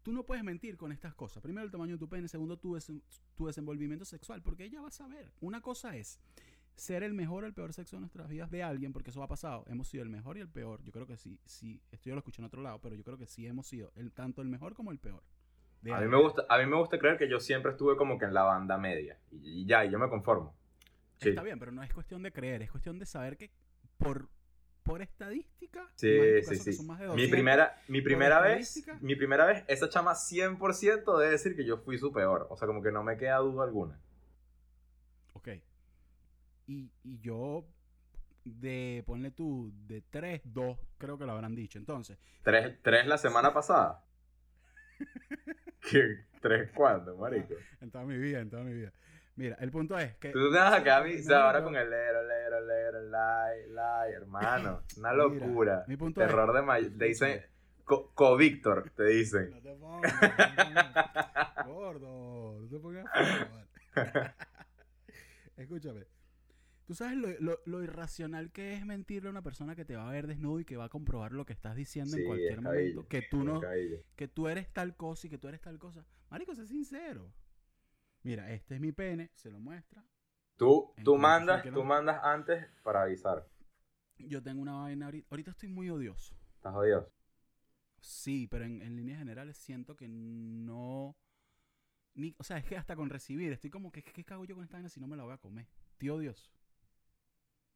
Tú no puedes mentir con estas cosas. Primero, el tamaño de tu pene. Segundo, tu, desen- tu desenvolvimiento sexual. Porque ella va a saber. Una cosa es ser el mejor o el peor sexo de nuestras vidas de alguien. Porque eso ha pasado. Hemos sido el mejor y el peor. Yo creo que sí. sí esto yo lo escuché en otro lado. Pero yo creo que sí hemos sido el, tanto el mejor como el peor. A mí, me gusta, a mí me gusta creer que yo siempre estuve como que en la banda media. Y, y ya, y yo me conformo. Sí. Está bien, pero no es cuestión de creer. Es cuestión de saber que por, por estadística. Sí, más sí, sí. son más de Mi 200, primera, mi primera vez, mi primera vez, esa chama 100% debe decir que yo fui su peor. O sea, como que no me queda duda alguna. Ok. Y, y yo, de, ponle tú, de 3, 2, creo que lo habrán dicho. Entonces, ¿Tres, tres la semana pasada? ¿Qué? ¿Tres cuándo, marico? en toda mi vida, en toda mi vida. Mira, el punto es que... Tú te vas a ahora con el lero, lero, lero, lai, lai, hermano. Una Mira, locura. mi punto Terror es- de May. Te dicen, co, co Víctor, te dicen. No te pongas, no gordo, no te pongas. Escúchame. Tú sabes lo, lo- lo irracional que es mentirle a una persona que te va a ver desnudo y que va a comprobar lo que estás diciendo Sí, en cualquier momento. Que tú no, que tú eres tal cosa y que tú eres tal cosa. Marico, sé sincero. Mira, este es mi pene, se lo muestra. Tú, tú mandas, tú mandas antes para avisar. Yo tengo una vaina ahorita. Ahorita estoy muy odioso. Estás jodido. Sí, pero en, en líneas generales siento que no. Ni, o sea, es que hasta con recibir, estoy como que, ¿qué cago yo con esta vaina si no me la voy a comer? Tío Dios.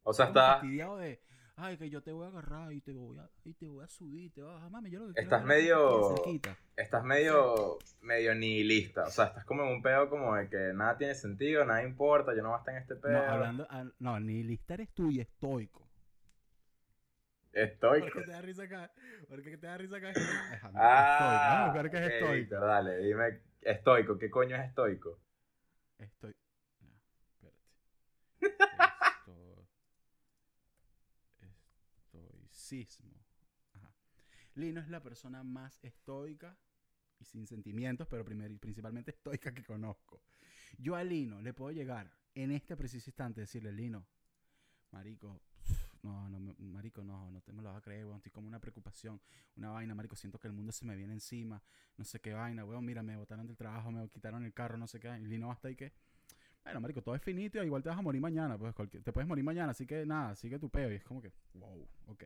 O sea, estás, fastidiado de, ay, que yo te voy a agarrar y te voy a, y te voy a subir, te voy a bajar, mami, yo lo que quiero Estás a medio- estás medio, medio nihilista. O sea, estás como en un pedo como de que nada tiene sentido, nada importa, yo no voy a estar en este pedo. No, hablando, ah, no, ni lista eres tú y estoico. Estoy. ¿Por qué te da risa acá? ¿Por qué te da risa acá? Estoico. Ah, a buscar qué es estoico. Dale, dime. Estoico, ¿qué coño es estoico? Estoy. ya, espérate. Esto... Lino es la persona más estoica y sin sentimientos, pero primer, y principalmente estoica que conozco. Yo a Lino le puedo llegar en este preciso instante decirle, Lino, marico, no, no, marico, no, no te me lo vas a creer, weón, estoy como una preocupación, una vaina, marico, siento que el mundo se me viene encima, no sé qué vaina, weón, mira, me botaron del trabajo, me quitaron el carro, no sé qué, y Lino hasta ahí que, bueno, marico, todo es finito, igual te vas a morir mañana, pues cualquier- te puedes morir mañana, así que nada, sigue tu peo. Y es como que, wow, ok.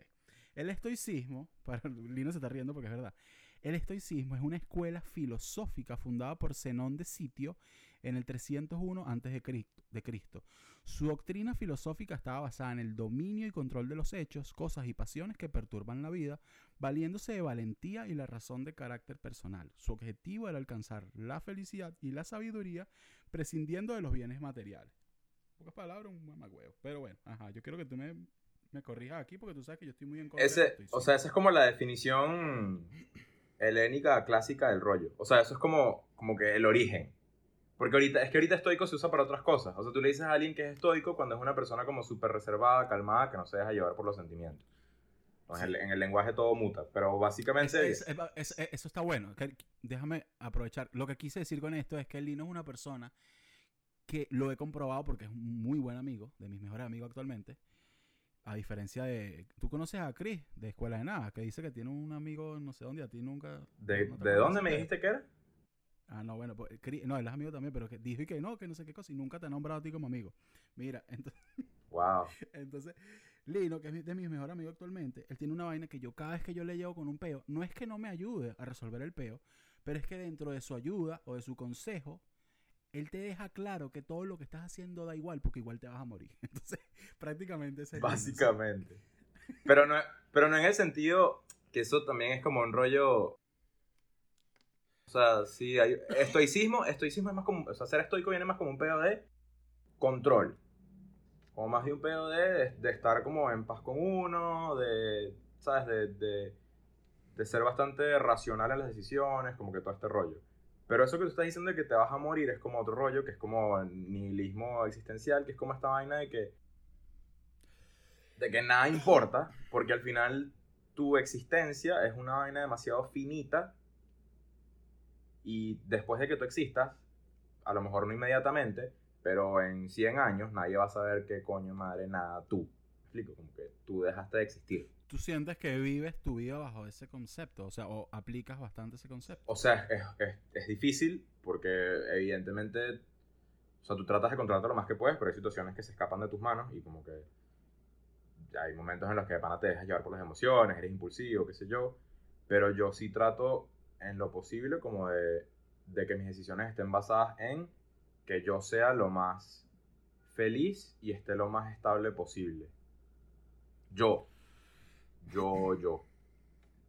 El estoicismo, para Lino se está riendo porque es verdad. El estoicismo es una escuela filosófica fundada por Zenón de Sitio en el 301 antes de Cristo, de Cristo. Su doctrina filosófica estaba basada en el dominio y control de los hechos, cosas y pasiones que perturban la vida, valiéndose de valentía y la razón de carácter personal. Su objetivo era alcanzar la felicidad y la sabiduría prescindiendo de los bienes materiales. Pocas palabras, un mamagüevo. Pero bueno, ajá, yo quiero que tú me, me corrijas aquí porque tú sabes que yo estoy muy en contra Ese, o sea, esa es como la definición helénica clásica del rollo. O sea, eso es como, como que el origen. Porque ahorita, es que ahorita estoico se usa para otras cosas. O sea, tú le dices a alguien que es estoico cuando es una persona como súper reservada, calmada, que no se deja llevar por los sentimientos. O En, el, en el lenguaje todo muta. Pero básicamente... Es- es- es- es- eso está bueno. Déjame aprovechar. Lo que quise decir con esto es que Lino es una persona que lo he comprobado porque es un muy buen amigo, de mis mejores amigos actualmente. A diferencia de. Tú conoces a Chris de Escuela de Nada, que dice que tiene un amigo no sé dónde, a ti nunca. ¿De, no ¿de dónde me dijiste que era? Ah, no, bueno, pues, Chris- no, él es amigo también, pero que dijo y que no, que no sé qué cosa, y nunca te ha nombrado a ti como amigo. Mira, entonces. Wow. Entonces, Lino, que es de mis mejores amigos actualmente, él tiene una vaina que yo cada vez que yo le llevo con un peo, no es que no me ayude a resolver el peo, pero es que dentro de su ayuda o de su consejo, él te deja claro que todo lo que estás haciendo da igual porque igual te vas a morir. Entonces, prácticamente ese es. Básicamente. Pero no, pero no en el sentido que eso también es como un rollo. O sea, sí, hay. Estoicismo, estoicismo es más como. O sea, ser estoico viene más como un pedo de control. Como más de un pedo de, de estar como en paz con uno, de. ¿Sabes? De, de, de ser bastante racional en las decisiones, como que todo este rollo. Pero eso que tú estás diciendo de que te vas a morir es como otro rollo, que es como nihilismo existencial, que es como esta vaina de que de que nada importa, porque al final tu existencia es una vaina demasiado finita y después de que tú existas, a lo mejor no inmediatamente, pero en 100 años nadie va a saber qué coño madre nada tú. ¿Me explico? Como que tú dejaste de existir. Tú sientes que vives tu vida bajo ese concepto, o sea, o aplicas bastante ese concepto. O sea, es, es- es difícil porque evidentemente, o sea, tú tratas de controlarte lo más que puedes, pero hay situaciones que se escapan de tus manos y como que hay momentos en los que de pana te dejas llevar por las emociones, eres impulsivo, qué sé yo, pero yo sí trato en lo posible como de, de que mis decisiones estén basadas en que yo sea lo más feliz y esté lo más estable posible. Yo, yo, yo,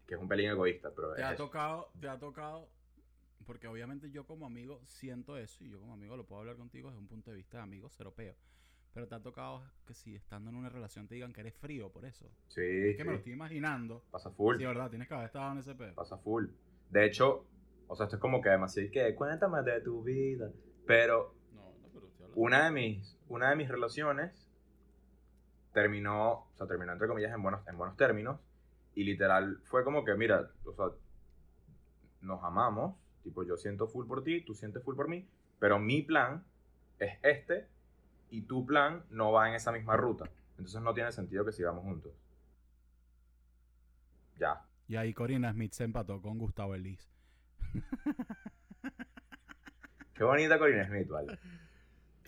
que es un pelín egoísta, pero Te es ha eso. tocado, te ha tocado, porque obviamente yo como amigo siento eso y yo como amigo lo puedo hablar contigo desde un punto de vista de amigo cero peo. Pero te ha tocado que si estando en una relación te digan que eres frío por eso. Sí, Es que me lo sí. estoy imaginando. Pasa full. Sí, verdad, tienes que haber estado en ese pedo. Pasa full. De hecho, o sea, esto es como que demasiado que cuéntame de tu vida. Pero No, no, pero una de mis, una de mis relaciones terminó, o sea, terminó entre comillas en buenos, en buenos términos. Y literal fue como que, mira, o sea, nos amamos. Tipo, yo siento full por ti, tú sientes full por mí. Pero mi plan es este y tu plan no va en esa misma ruta. Entonces no tiene sentido que sigamos juntos. Ya. Y ahí Corina Smith se empató con Gustavo Elis. Qué bonita Corina Smith, vale.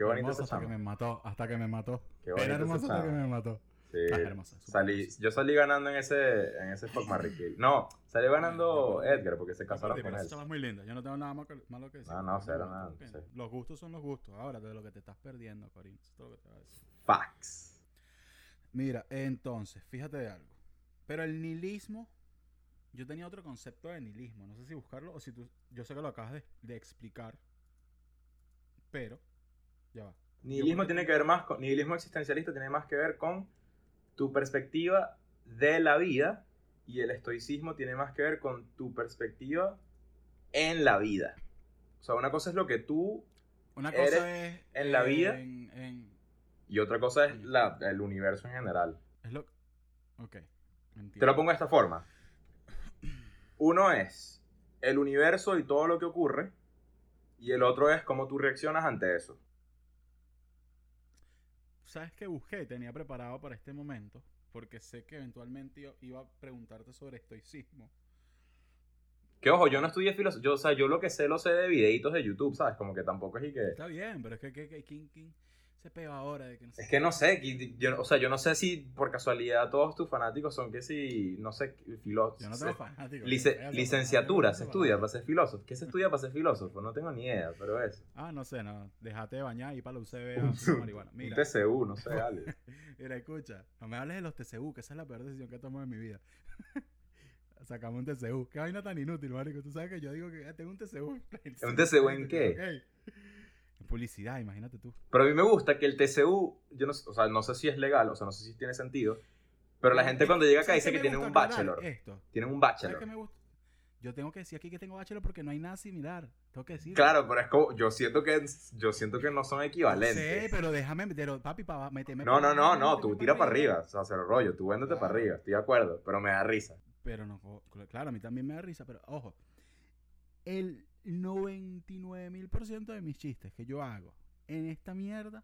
Qué bonita Hermosa esa hasta que me mató, hasta que me mató. Qué Era esa hermosa hasta que me mató. Sí. Ah, Salí, yo salí ganando en ese, en ese Fuck. No, salió ganando Ay, yo- Edgar porque se casaron con él. es muy linda. Yo no tengo nada malo que decir. No, no, cero nada, sí. Los gustos son los gustos. Ahora, de lo que te estás perdiendo, Corina. Eso es todo lo que te voy a decir. Facts. Mira, entonces, fíjate de algo. Pero el nihilismo, yo tenía otro concepto de nihilismo. No sé si buscarlo o si tú. Yo sé que lo acabas de, de explicar. Pero, ya va. Nihilismo tiene que ver más con, nihilismo existencialista tiene más que ver con tu perspectiva de la vida y el estoicismo tiene más que ver con tu perspectiva en la vida. O sea, una cosa es lo que tú Una Eres es. en la vida. En, en- y otra cosa es la, el universo en general. es lo. Ok. entiendo. Te lo pongo de esta forma. Uno es el universo y todo lo que ocurre. Y el otro es cómo tú reaccionas ante eso. ¿Sabes qué busqué? Tenía preparado para este momento. Porque sé que eventualmente iba, a preguntarte sobre estoicismo. Que ojo, yo no estudié filosofía, yo, o sea, yo lo que sé lo sé de videitos de YouTube, ¿sabes? Como que tampoco es y que... Está bien, pero es que, que, que ¿quién, quién se pega ahora de que no sé Es que no sé, que yo, o sea, yo no sé si por casualidad todos tus fanáticos son que si, no sé, filósofos. Yo no tengo fanáticos. Lice- no licenciatura, se estudia para ser filósofo. ¿Qué se estudia para ser filósofo? No tengo ni idea, pero eso. Ah, no sé, no. Déjate de bañar y para la UCB a fumar marihuana. Un TCU, no sé, algo. mira, escucha. No me hables de los TCU, que esa es la peor decisión que he tomado en mi vida. Sacamos un TCU. Qué vaina tan inútil, marico. Tú sabes que yo digo que ah, tengo un TCU. ¿Un TCU en qué? Publicidad, imagínate tú. Pero a mí me gusta que el TCU, yo no, o sea, no sé si es legal, o sea, no sé si tiene sentido, pero la gente Es- cuando llega acá ¿sabes dice que tienen un bachelor. Esto. Tienen un ¿Sabes bachelor. qué me gusta? Yo tengo que decir aquí que tengo bachelor porque no hay nada similar. Tengo que decir. Claro, pero es como, yo siento que, yo siento que no son Sí, equivalentes. pero déjame, pero papi, para meterme. No, no, no, no, tú tira para arriba, o sea, cero rollo, tú véndete para arriba, estoy de acuerdo, pero me da risa. Pero no, claro, a mí también me da risa, pero ojo, el 99 mil por ciento de mis chistes que yo hago en esta mierda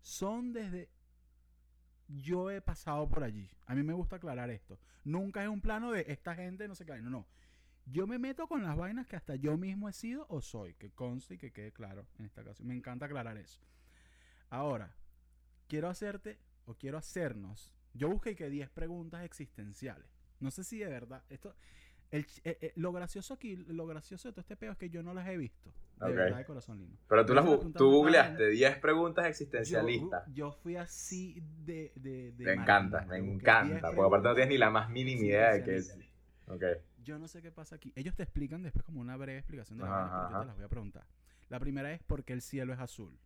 son desde yo he pasado por allí. A mí me gusta aclarar esto. Nunca es un plano de esta gente no sé qué. No, no. Yo me meto con las vainas que hasta yo mismo he sido o soy. Que conste y que quede claro en esta ocasión. Me encanta aclarar eso. Ahora, quiero hacerte o quiero hacernos. Yo busqué que 10 preguntas existenciales. No sé si de verdad. Esto. El eh, eh, lo gracioso aquí, lo gracioso de todo este pedo es que yo no las he visto. De Ok. verdad, de corazón lindo. Pero tú, las tú googleaste vaina. 10 preguntas existencialistas. yo fui así de. de, de Me encanta, me Busqué 10 encanta, porque aparte no tienes ni la más mínima idea de qué es. existencialistas. Ok. Yo no sé qué pasa aquí. Ellos te explican después como una breve explicación de la vaina, pero yo te las voy a preguntar. La primera es por qué el cielo es azul.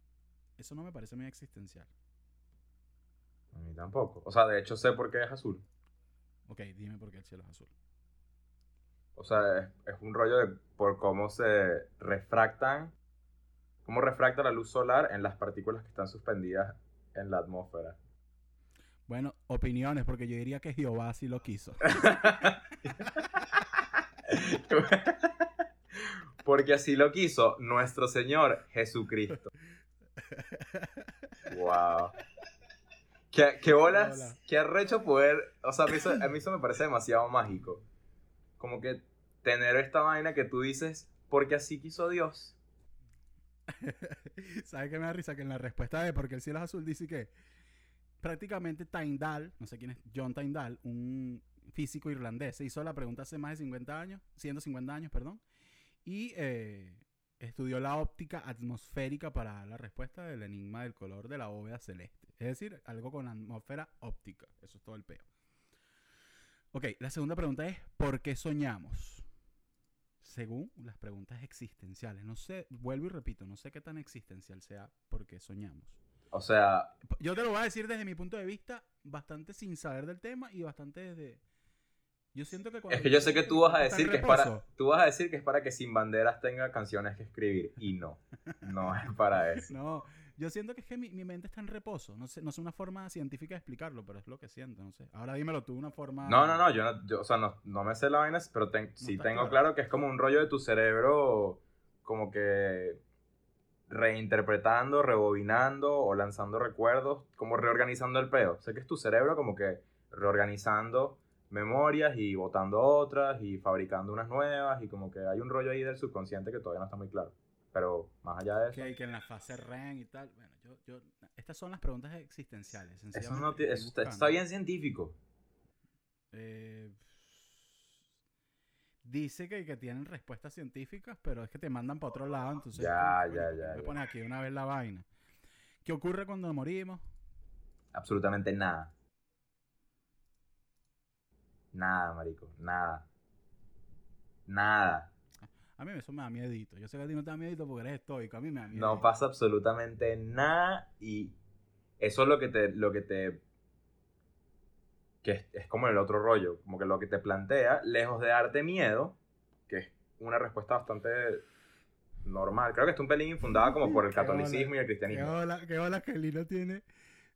Eso no me parece muy existencial. A mí tampoco. O sea, de hecho sé por qué es azul. Ok, dime por qué el cielo es azul. O sea, es, es un rollo de por cómo se refractan, cómo refracta la luz solar en las partículas que están suspendidas en la atmósfera. Bueno, opiniones, porque yo diría que Jehová sí lo quiso. Porque así lo quiso nuestro Señor Jesucristo. Wow. ¿Qué, qué bolas? Hola. Qué arrecho poder. O sea, a mí, eso, a mí eso me parece demasiado mágico. Como que tener esta vaina que tú dices, porque así quiso Dios. ¿Sabes qué me da risa? Que en la respuesta de por qué el cielo es azul dice que prácticamente Tyndall, no sé quién es, John Tyndall, un físico irlandés, se hizo la pregunta hace más de 50 años, 150 años, perdón, y eh, estudió la óptica atmosférica para la respuesta del enigma del color de la bóveda celeste. Es decir, algo con atmósfera óptica. Eso es todo el peo. Ok, la segunda pregunta es, ¿por qué soñamos? Según las preguntas existenciales. No sé, vuelvo y repito, no sé qué tan existencial sea por qué soñamos. O sea, Yo te lo voy a decir desde mi punto de vista, bastante sin saber del tema y bastante desde... Yo siento que cuando... es que yo sé que tú vas a decir que es para. Tú vas a decir que es para que Sin Banderas tenga canciones que escribir. Y no. No es para eso. No, yo siento que es que mi, mi mente está en reposo. No sé, no sé una forma científica de explicarlo, pero es lo que siento, no sé. Ahora dímelo tú, una forma... No, no, no, yo no, yo, o sea, no, no me sé la vaina, pero ten- sí tengo claro. claro que es como un rollo de tu cerebro, como que reinterpretando, rebobinando o lanzando recuerdos, como reorganizando el peo. Sé que es tu cerebro como que reorganizando memorias y botando otras y fabricando unas nuevas y como que hay un rollo ahí del subconsciente que todavía no está muy claro. Pero más allá de eso, Que, que en la fase REM y tal. Bueno, yo, yo, estas son las preguntas existenciales. eso, no está, bien científico. Eh, dice que, que tienen respuestas científicas, pero es que te mandan para otro lado, entonces... Ya, ya, ¿por qué ya, Me pones aquí una vez la vaina. ¿Qué ocurre cuando morimos? Absolutamente nada. Nada, marico, nada. Nada. A mí eso me da miedito. Yo sé que a ti no te da miedito porque eres estoico. A mí me da miedo. No pasa absolutamente nada y eso es lo que te, lo que te, que es, es como el otro rollo, como que lo que te plantea, lejos de darte miedo, que es una respuesta bastante normal, creo que está un pelín infundada como por el Qué catolicismo y el Qué cristianismo. hola, qué hola que Lino tiene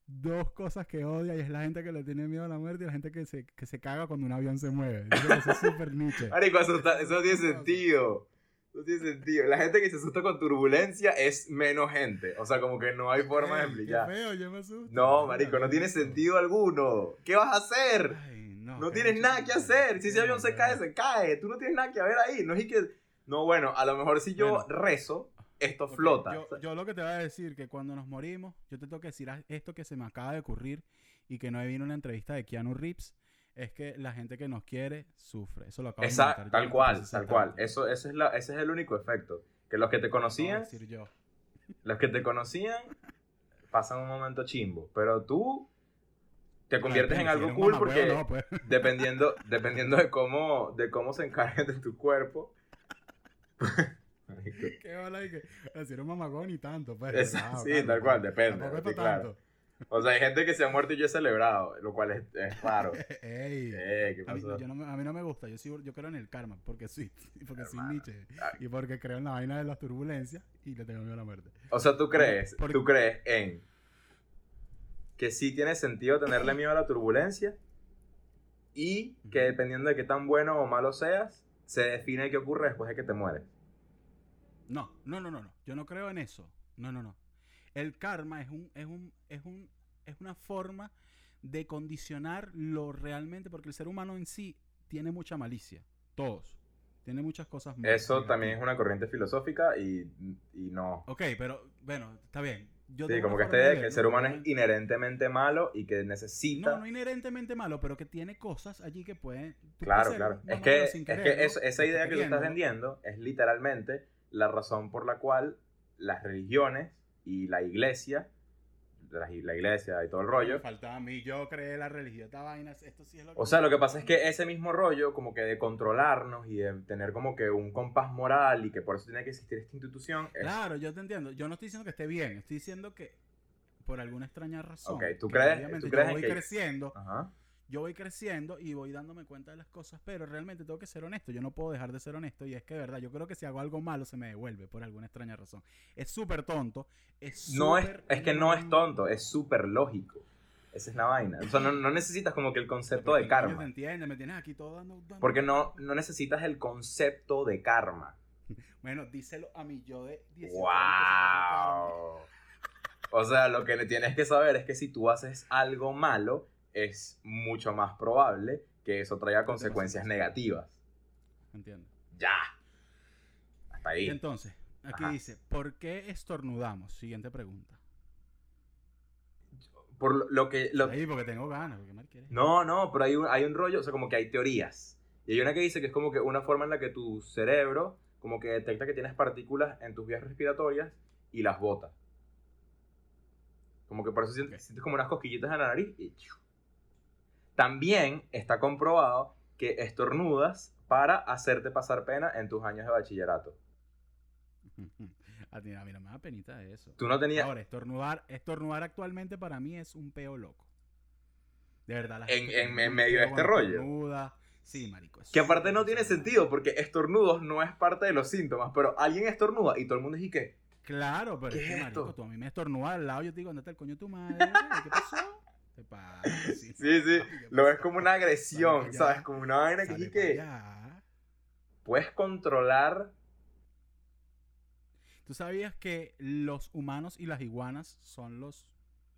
dos cosas que odia y es la gente que le tiene miedo a la muerte y la gente que se, que se caga cuando un avión se mueve. Eso es súper niche. Marico, eso, está- eso tiene sentido. No tiene sentido. La gente que se asusta con turbulencia es menos gente. O sea, como que no hay forma de explicar. Qué feo, yo me asusto. No, marico, no tiene sentido alguno. ¿Qué vas a hacer? Ay, No, No tienes nada que hacer. Si ese avión se cae, se cae. Tú no tienes nada que ver ahí. No es que. No, bueno, a lo mejor si yo Bueno. rezo, esto flota. Yo, yo lo que te voy a decir que cuando nos morimos, yo te tengo que decir esto que se me acaba de ocurrir y que no he visto una entrevista de Keanu Reeves, es que la gente que nos quiere sufre. Eso lo acabo de Esa- inventar yo, tal no te cual, tal ser cual. tanto. Eso, ese, es la, ese es el único efecto. Que los que te de conocían, decir yo. los que te conocían, pasan un momento chimbo. Pero tú te conviertes en algo cool porque no, pues. dependiendo, dependiendo de cómo, de cómo se encarguen de tu cuerpo. Qué bola y que eres un mamagón ni tanto, pues. Esa- relajado, sí, calma, tal cual, calma. depende, es claro. tanto. O sea, hay gente que se ha muerto y yo he celebrado, lo cual es, es raro. Ey. Eh, ¿qué A mí, pasó? yo no me- a mí no me gusta, yo, sí- yo creo en el karma, porque sí, porque soy. Nietzsche. Y porque creo en la vaina de las turbulencias y le tengo miedo a la muerte. O sea, tú crees, tú crees en que sí tiene sentido tenerle miedo a la turbulencia y que dependiendo de qué tan bueno o malo seas, se define qué ocurre después de que te mueres. No, no, no, no, no. Yo no creo en eso. No, no, no. El karma es un, es un, es un, es una forma de condicionar lo realmente, porque el ser humano en sí tiene mucha malicia. Todos. Tiene muchas cosas malas. Eso también es una corriente filosófica y, y no. Ok, pero bueno, está bien. Yo Sí, como que este de que el ser humano es inherentemente malo y que necesita... No, no inherentemente malo, pero que tiene cosas allí que pueden. puedes Claro, claro. Es que, sin es que esa idea que tú estás vendiendo es literalmente la razón por la cual las religiones y la iglesia, la, la iglesia y todo el rollo, Me faltaba a mí, yo creé la religión, esta vaina, esto sí es lo que... O sea, lo que pasa es que ese mismo rollo, como que de controlarnos y de tener como que un compás moral y que por eso tiene que existir esta institución, es- Claro, yo te entiendo. Yo no estoy diciendo que esté bien, estoy diciendo que por alguna extraña razón. Ok, ¿tú crees- tú crees yo voy que- creciendo, Ajá. Yo voy creciendo y voy dándome cuenta de las cosas, pero realmente tengo que ser honesto. Yo no puedo dejar de ser honesto y es que de verdad, yo creo que si hago algo malo se me devuelve por alguna extraña razón. Es súper tonto, es No es, es que no es tonto, es súper lógico. Esa es la vaina. O sea, no, no necesitas como que el concepto Porque de karma. ¿Te entiendes? Me tienes aquí todo dando... dando- Porque no, no necesitas el concepto de karma. Bueno, díselo a mí yo de 18 años que ¡Wow! O sea, lo que le tienes que saber es que si tú haces algo malo, es mucho más probable que eso traiga consecuencias negativas. Entiendo. Ya. Hasta ahí. entonces, aquí Ajá. dice, ¿por qué estornudamos? Siguiente pregunta. Por lo- que... lo- Ahí, porque tengo ganas. Porque mal quieres. No, no, pero hay un, hay un rollo, o sea, como que hay teorías. Y hay una que dice que es como que una forma en la que tu cerebro como que detecta que tienes partículas en tus vías respiratorias y las bota. Como que por eso sientes, como unas cosquillitas en la nariz y... ¡chiu! También está comprobado que estornudas para hacerte pasar pena en tus años de bachillerato. A ti, a mí no me da penita de eso. Tú no tenías... Ahora, estornudar, estornudar actualmente para mí es un peo loco. De verdad. la En- gente en- en medio de este rollo. estornuda. Sí, marico. Que aparte no tiene sentido porque estornudos no es parte de los síntomas, pero alguien estornuda y todo el mundo dice que... Claro, pero ¿Qué es que, marico, esto? tú a mí me estornudas al lado, yo te digo, ¿dónde está el coño de tu madre? ¿Qué pasó? Sí, Sí, sí, papi, ¿qué lo ves como una agresión, ¿sabes? Como una vaina que sí que puedes controlar. ¿Tú sabías que los humanos y las iguanas son los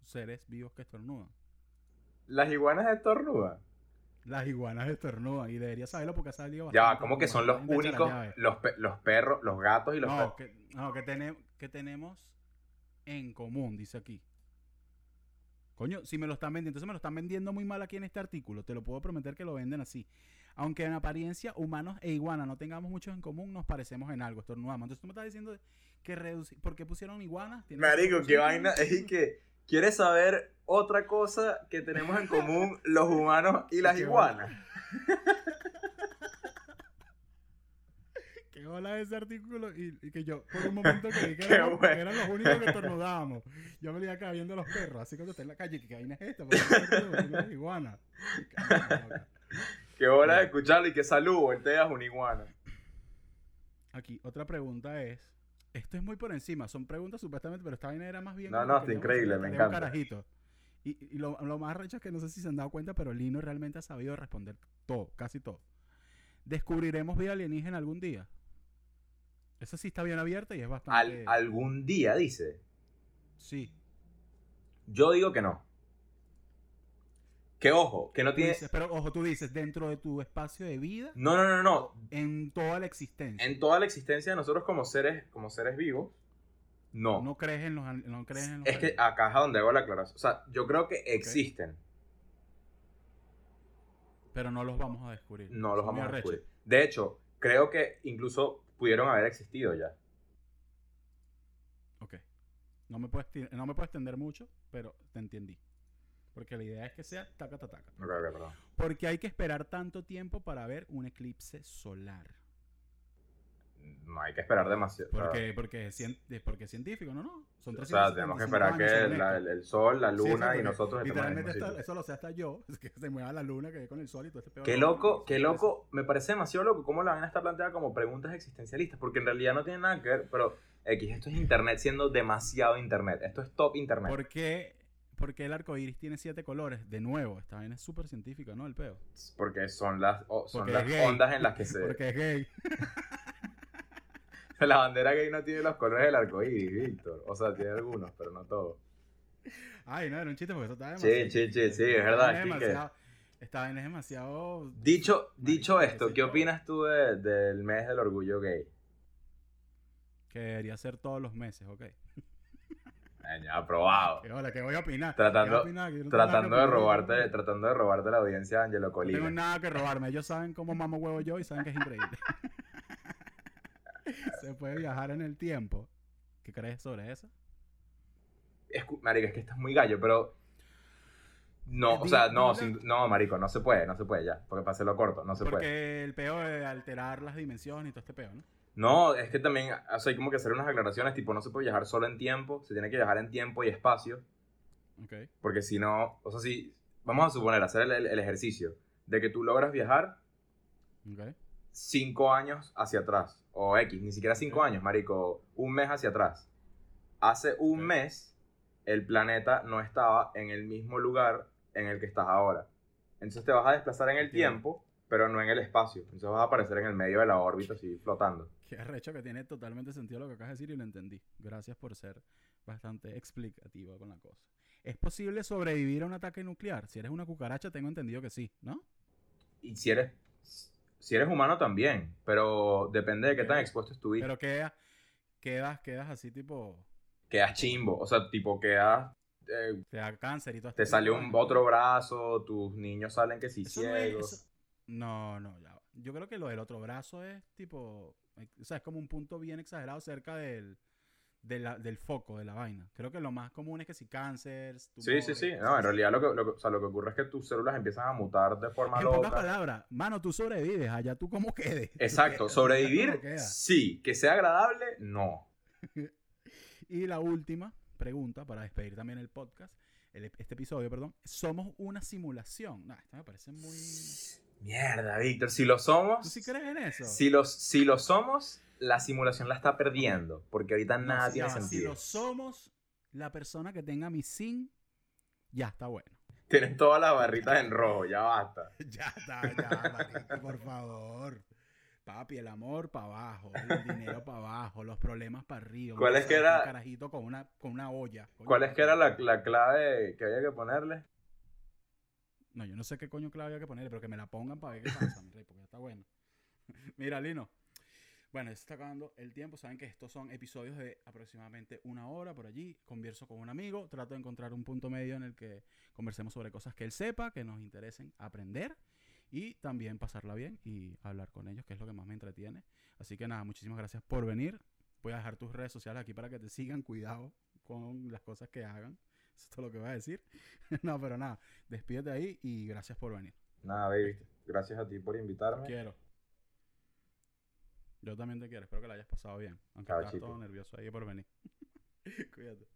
seres vivos que estornudan? Las iguanas estornudan. Las iguanas estornudan y deberías saberlo porque ha salido Ya, bastante como que como son los únicos, los, pe- los perros, los gatos y los No, perros. que, no que, que tenemos en común, dice aquí. Coño, si me lo están vendiendo, entonces me lo están vendiendo muy mal aquí en este artículo. Te lo puedo prometer que lo venden así. Aunque en apariencia humanos e iguanas no tengamos muchos en común, nos parecemos en algo, estornudamos. Entonces tú me estás diciendo que reduci- ¿por qué pusieron iguanas? ¿Tiene que ser Marico, qué vaina. Es y que, ¿quieres saber otra cosa que tenemos en común los humanos y las iguanas? Qué bola ese artículo y, y que yo por un momento creí que, Qué eran los únicos que estornudábamos. Yo me le iba acá viendo a los perros, así cuando esté en la calle, ¿qué vaina es esta? ¿Por qué estornudo? Tengo una iguana. Qué hora de escucharlo y que salud, volteas una iguana. Aquí, otra pregunta es. Esto es muy por encima, son preguntas supuestamente, pero esta vaina era más bien. No, no, está increíble, me un encanta. carajito. Y, y lo, lo más recho es que no sé si se han dado cuenta, pero Lino realmente ha sabido responder todo, casi todo. ¿Descubriremos vida alienígena algún día? Esa sí está bien abierta y es Al- bastante. algún día, dice. Sí. Yo digo que no. Que ojo, que no tiene... dices- pero ojo, tú dices, dentro de tu espacio de vida, No, no, no, no. en toda la existencia. En toda la existencia de nosotros como seres, como seres vivos, no. No crees en los, no crees en los Es que acá es a donde hago la aclaración. O sea, yo creo que existen. Pero no los vamos a descubrir. No los Son vamos a descubrir. De hecho, creo que incluso pudieron haber existido ya. Ok. No me, puedes, no me puedes extender mucho, pero te entendí. Porque la idea es que sea taca, taca, taca. Ok, ok, perdón. Porque hay que esperar tanto tiempo para ver un eclipse solar. No hay que esperar demasiado. Porque, porque, porque es científico, ¿no? No. Son O sea, tenemos que esperar 375 que la- el, el sol, la luna y nosotros estemos en el mismo sitio. eso lo sé hasta yo, que se mueva la luna que con el sol y todo este pedo. Qué loco, qué loco. Me parece demasiado loco cómo la vaina está planteada como preguntas existencialistas. Porque en realidad no tiene nada que ver. Pero, X, esto es internet siendo demasiado internet. Esto es top internet. ¿Por qué, por qué el arco iris tiene siete colores? De nuevo, esta vaina es súper científica, ¿no? El peo. Porque son las, son Porque las ondas en las que se. Porque es gay. La bandera gay no tiene los colores del arco iris, Víctor. O sea, tiene algunos, pero no todos. Ay, no, era un chiste porque eso está demasiado. sí, sí, sí, es verdad, demasiado- Esta vaina es demasiado. Dicho, dicho esto, ¿qué opinas tú de- del mes del orgullo gay? Que debería ser todos los meses, ok. Ya, aprobado. Que hola, ¿qué voy a opinar? Tratando- Tratando de robarte, yo tratando de robarte la audiencia de Angelo No tengo Colina. nada que robarme. Ellos saben cómo mamo huevo yo y saben que es increíble. Se puede viajar en el tiempo. ¿Qué crees sobre eso? Escu- marico, es que estás muy gallo, pero. No, o sea, no, sin- no, marico, no se puede, no se puede ya. Porque para hacerlo corto, no se puede. Porque el peo de alterar las dimensiones y todo este peo, ¿no? No, es que también o sea, hay como que hacer unas aclaraciones, tipo, no se puede viajar solo en tiempo, se tiene que viajar en tiempo y espacio. Ok. Porque si no, o sea, si. Vamos a suponer, hacer el, el- el ejercicio de que tú logras viajar Ok. Cinco años hacia atrás. O X, ni siquiera cinco años, marico. Un mes hacia atrás. Hace un mes, el planeta no estaba en el mismo lugar en el que estás ahora. Entonces te vas a desplazar en el tiempo, pero no en el espacio. Entonces vas a aparecer en el medio de la órbita, así flotando. Qué arrecho que tiene totalmente sentido lo que acabas de decir y lo entendí. Gracias por ser bastante explicativo con la cosa. ¿Es posible sobrevivir a un ataque nuclear? Si eres una cucaracha, tengo entendido que sí, ¿no? Y si eres, si eres humano también, pero depende de qué tan expuesto estuviste. Pero quedas, quedas, quedas así tipo, Quedas chimbo, o sea, tipo quedas... eh, te da cáncer y todo te este tipo de un otro brazo, tus niños salen que sí Eso no es- ciegos. eso- No, no, ya. Yo creo que lo del otro brazo es tipo, eh, o sea, es como un punto bien exagerado cerca del, de la- del foco de la vaina. Creo que lo más común es que si cáncer, Sí, sí, sí. No, en realidad lo que, lo, o sea, lo que ocurre es que tus células empiezan a mutar de forma En pocas loca. palabras, mano, tú sobrevives, allá tú cómo quedes. Exacto, sobrevivir, sí. Que sea agradable, no. Y la última pregunta, para despedir también el podcast, el- este episodio, perdón, ¿somos una simulación? Nah, esto me parece muy... Mierda, Víctor, si lo somos, ¿Tú sí crees en eso? si, los, si lo somos, la simulación la está perdiendo, porque ahorita No, nada si tiene ya va, Si sentido. lo somos, la persona que tenga mi SIN, ya está bueno. Tienes todas las barritas en rojo, ya basta. Ya está, ya, marico, por favor. Papi, el amor para abajo, el dinero para abajo, los problemas para arriba. ¿Cuál es que era- Un carajito con una, con una olla. Coño, ¿Cuál es que era la, la clave que había que ponerle? No, yo no sé qué coño clave había que ponerle, pero que me la pongan para ver qué pasa, mi rey, porque ya está bueno. Mira, Lino. Bueno, se está acabando el tiempo. Saben que estos son episodios de aproximadamente una hora por allí. Converso con un amigo. Trato de encontrar un punto medio en el que conversemos sobre cosas que él sepa, que nos interesen aprender y también pasarla bien y hablar con ellos, que es lo que más me entretiene. Así que nada, muchísimas gracias por venir. Voy a dejar tus redes sociales aquí para que te sigan. Cuidado con las cosas que hagan. Eso es todo lo que voy a decir. no, pero nada, despídete ahí y gracias por venir. Nada, baby. Gracias a ti por Te invitarme. quiero. Yo también te quiero. Espero que la hayas pasado bien. Aunque Chao, estás chico. todo nervioso ahí por venir. Cuídate.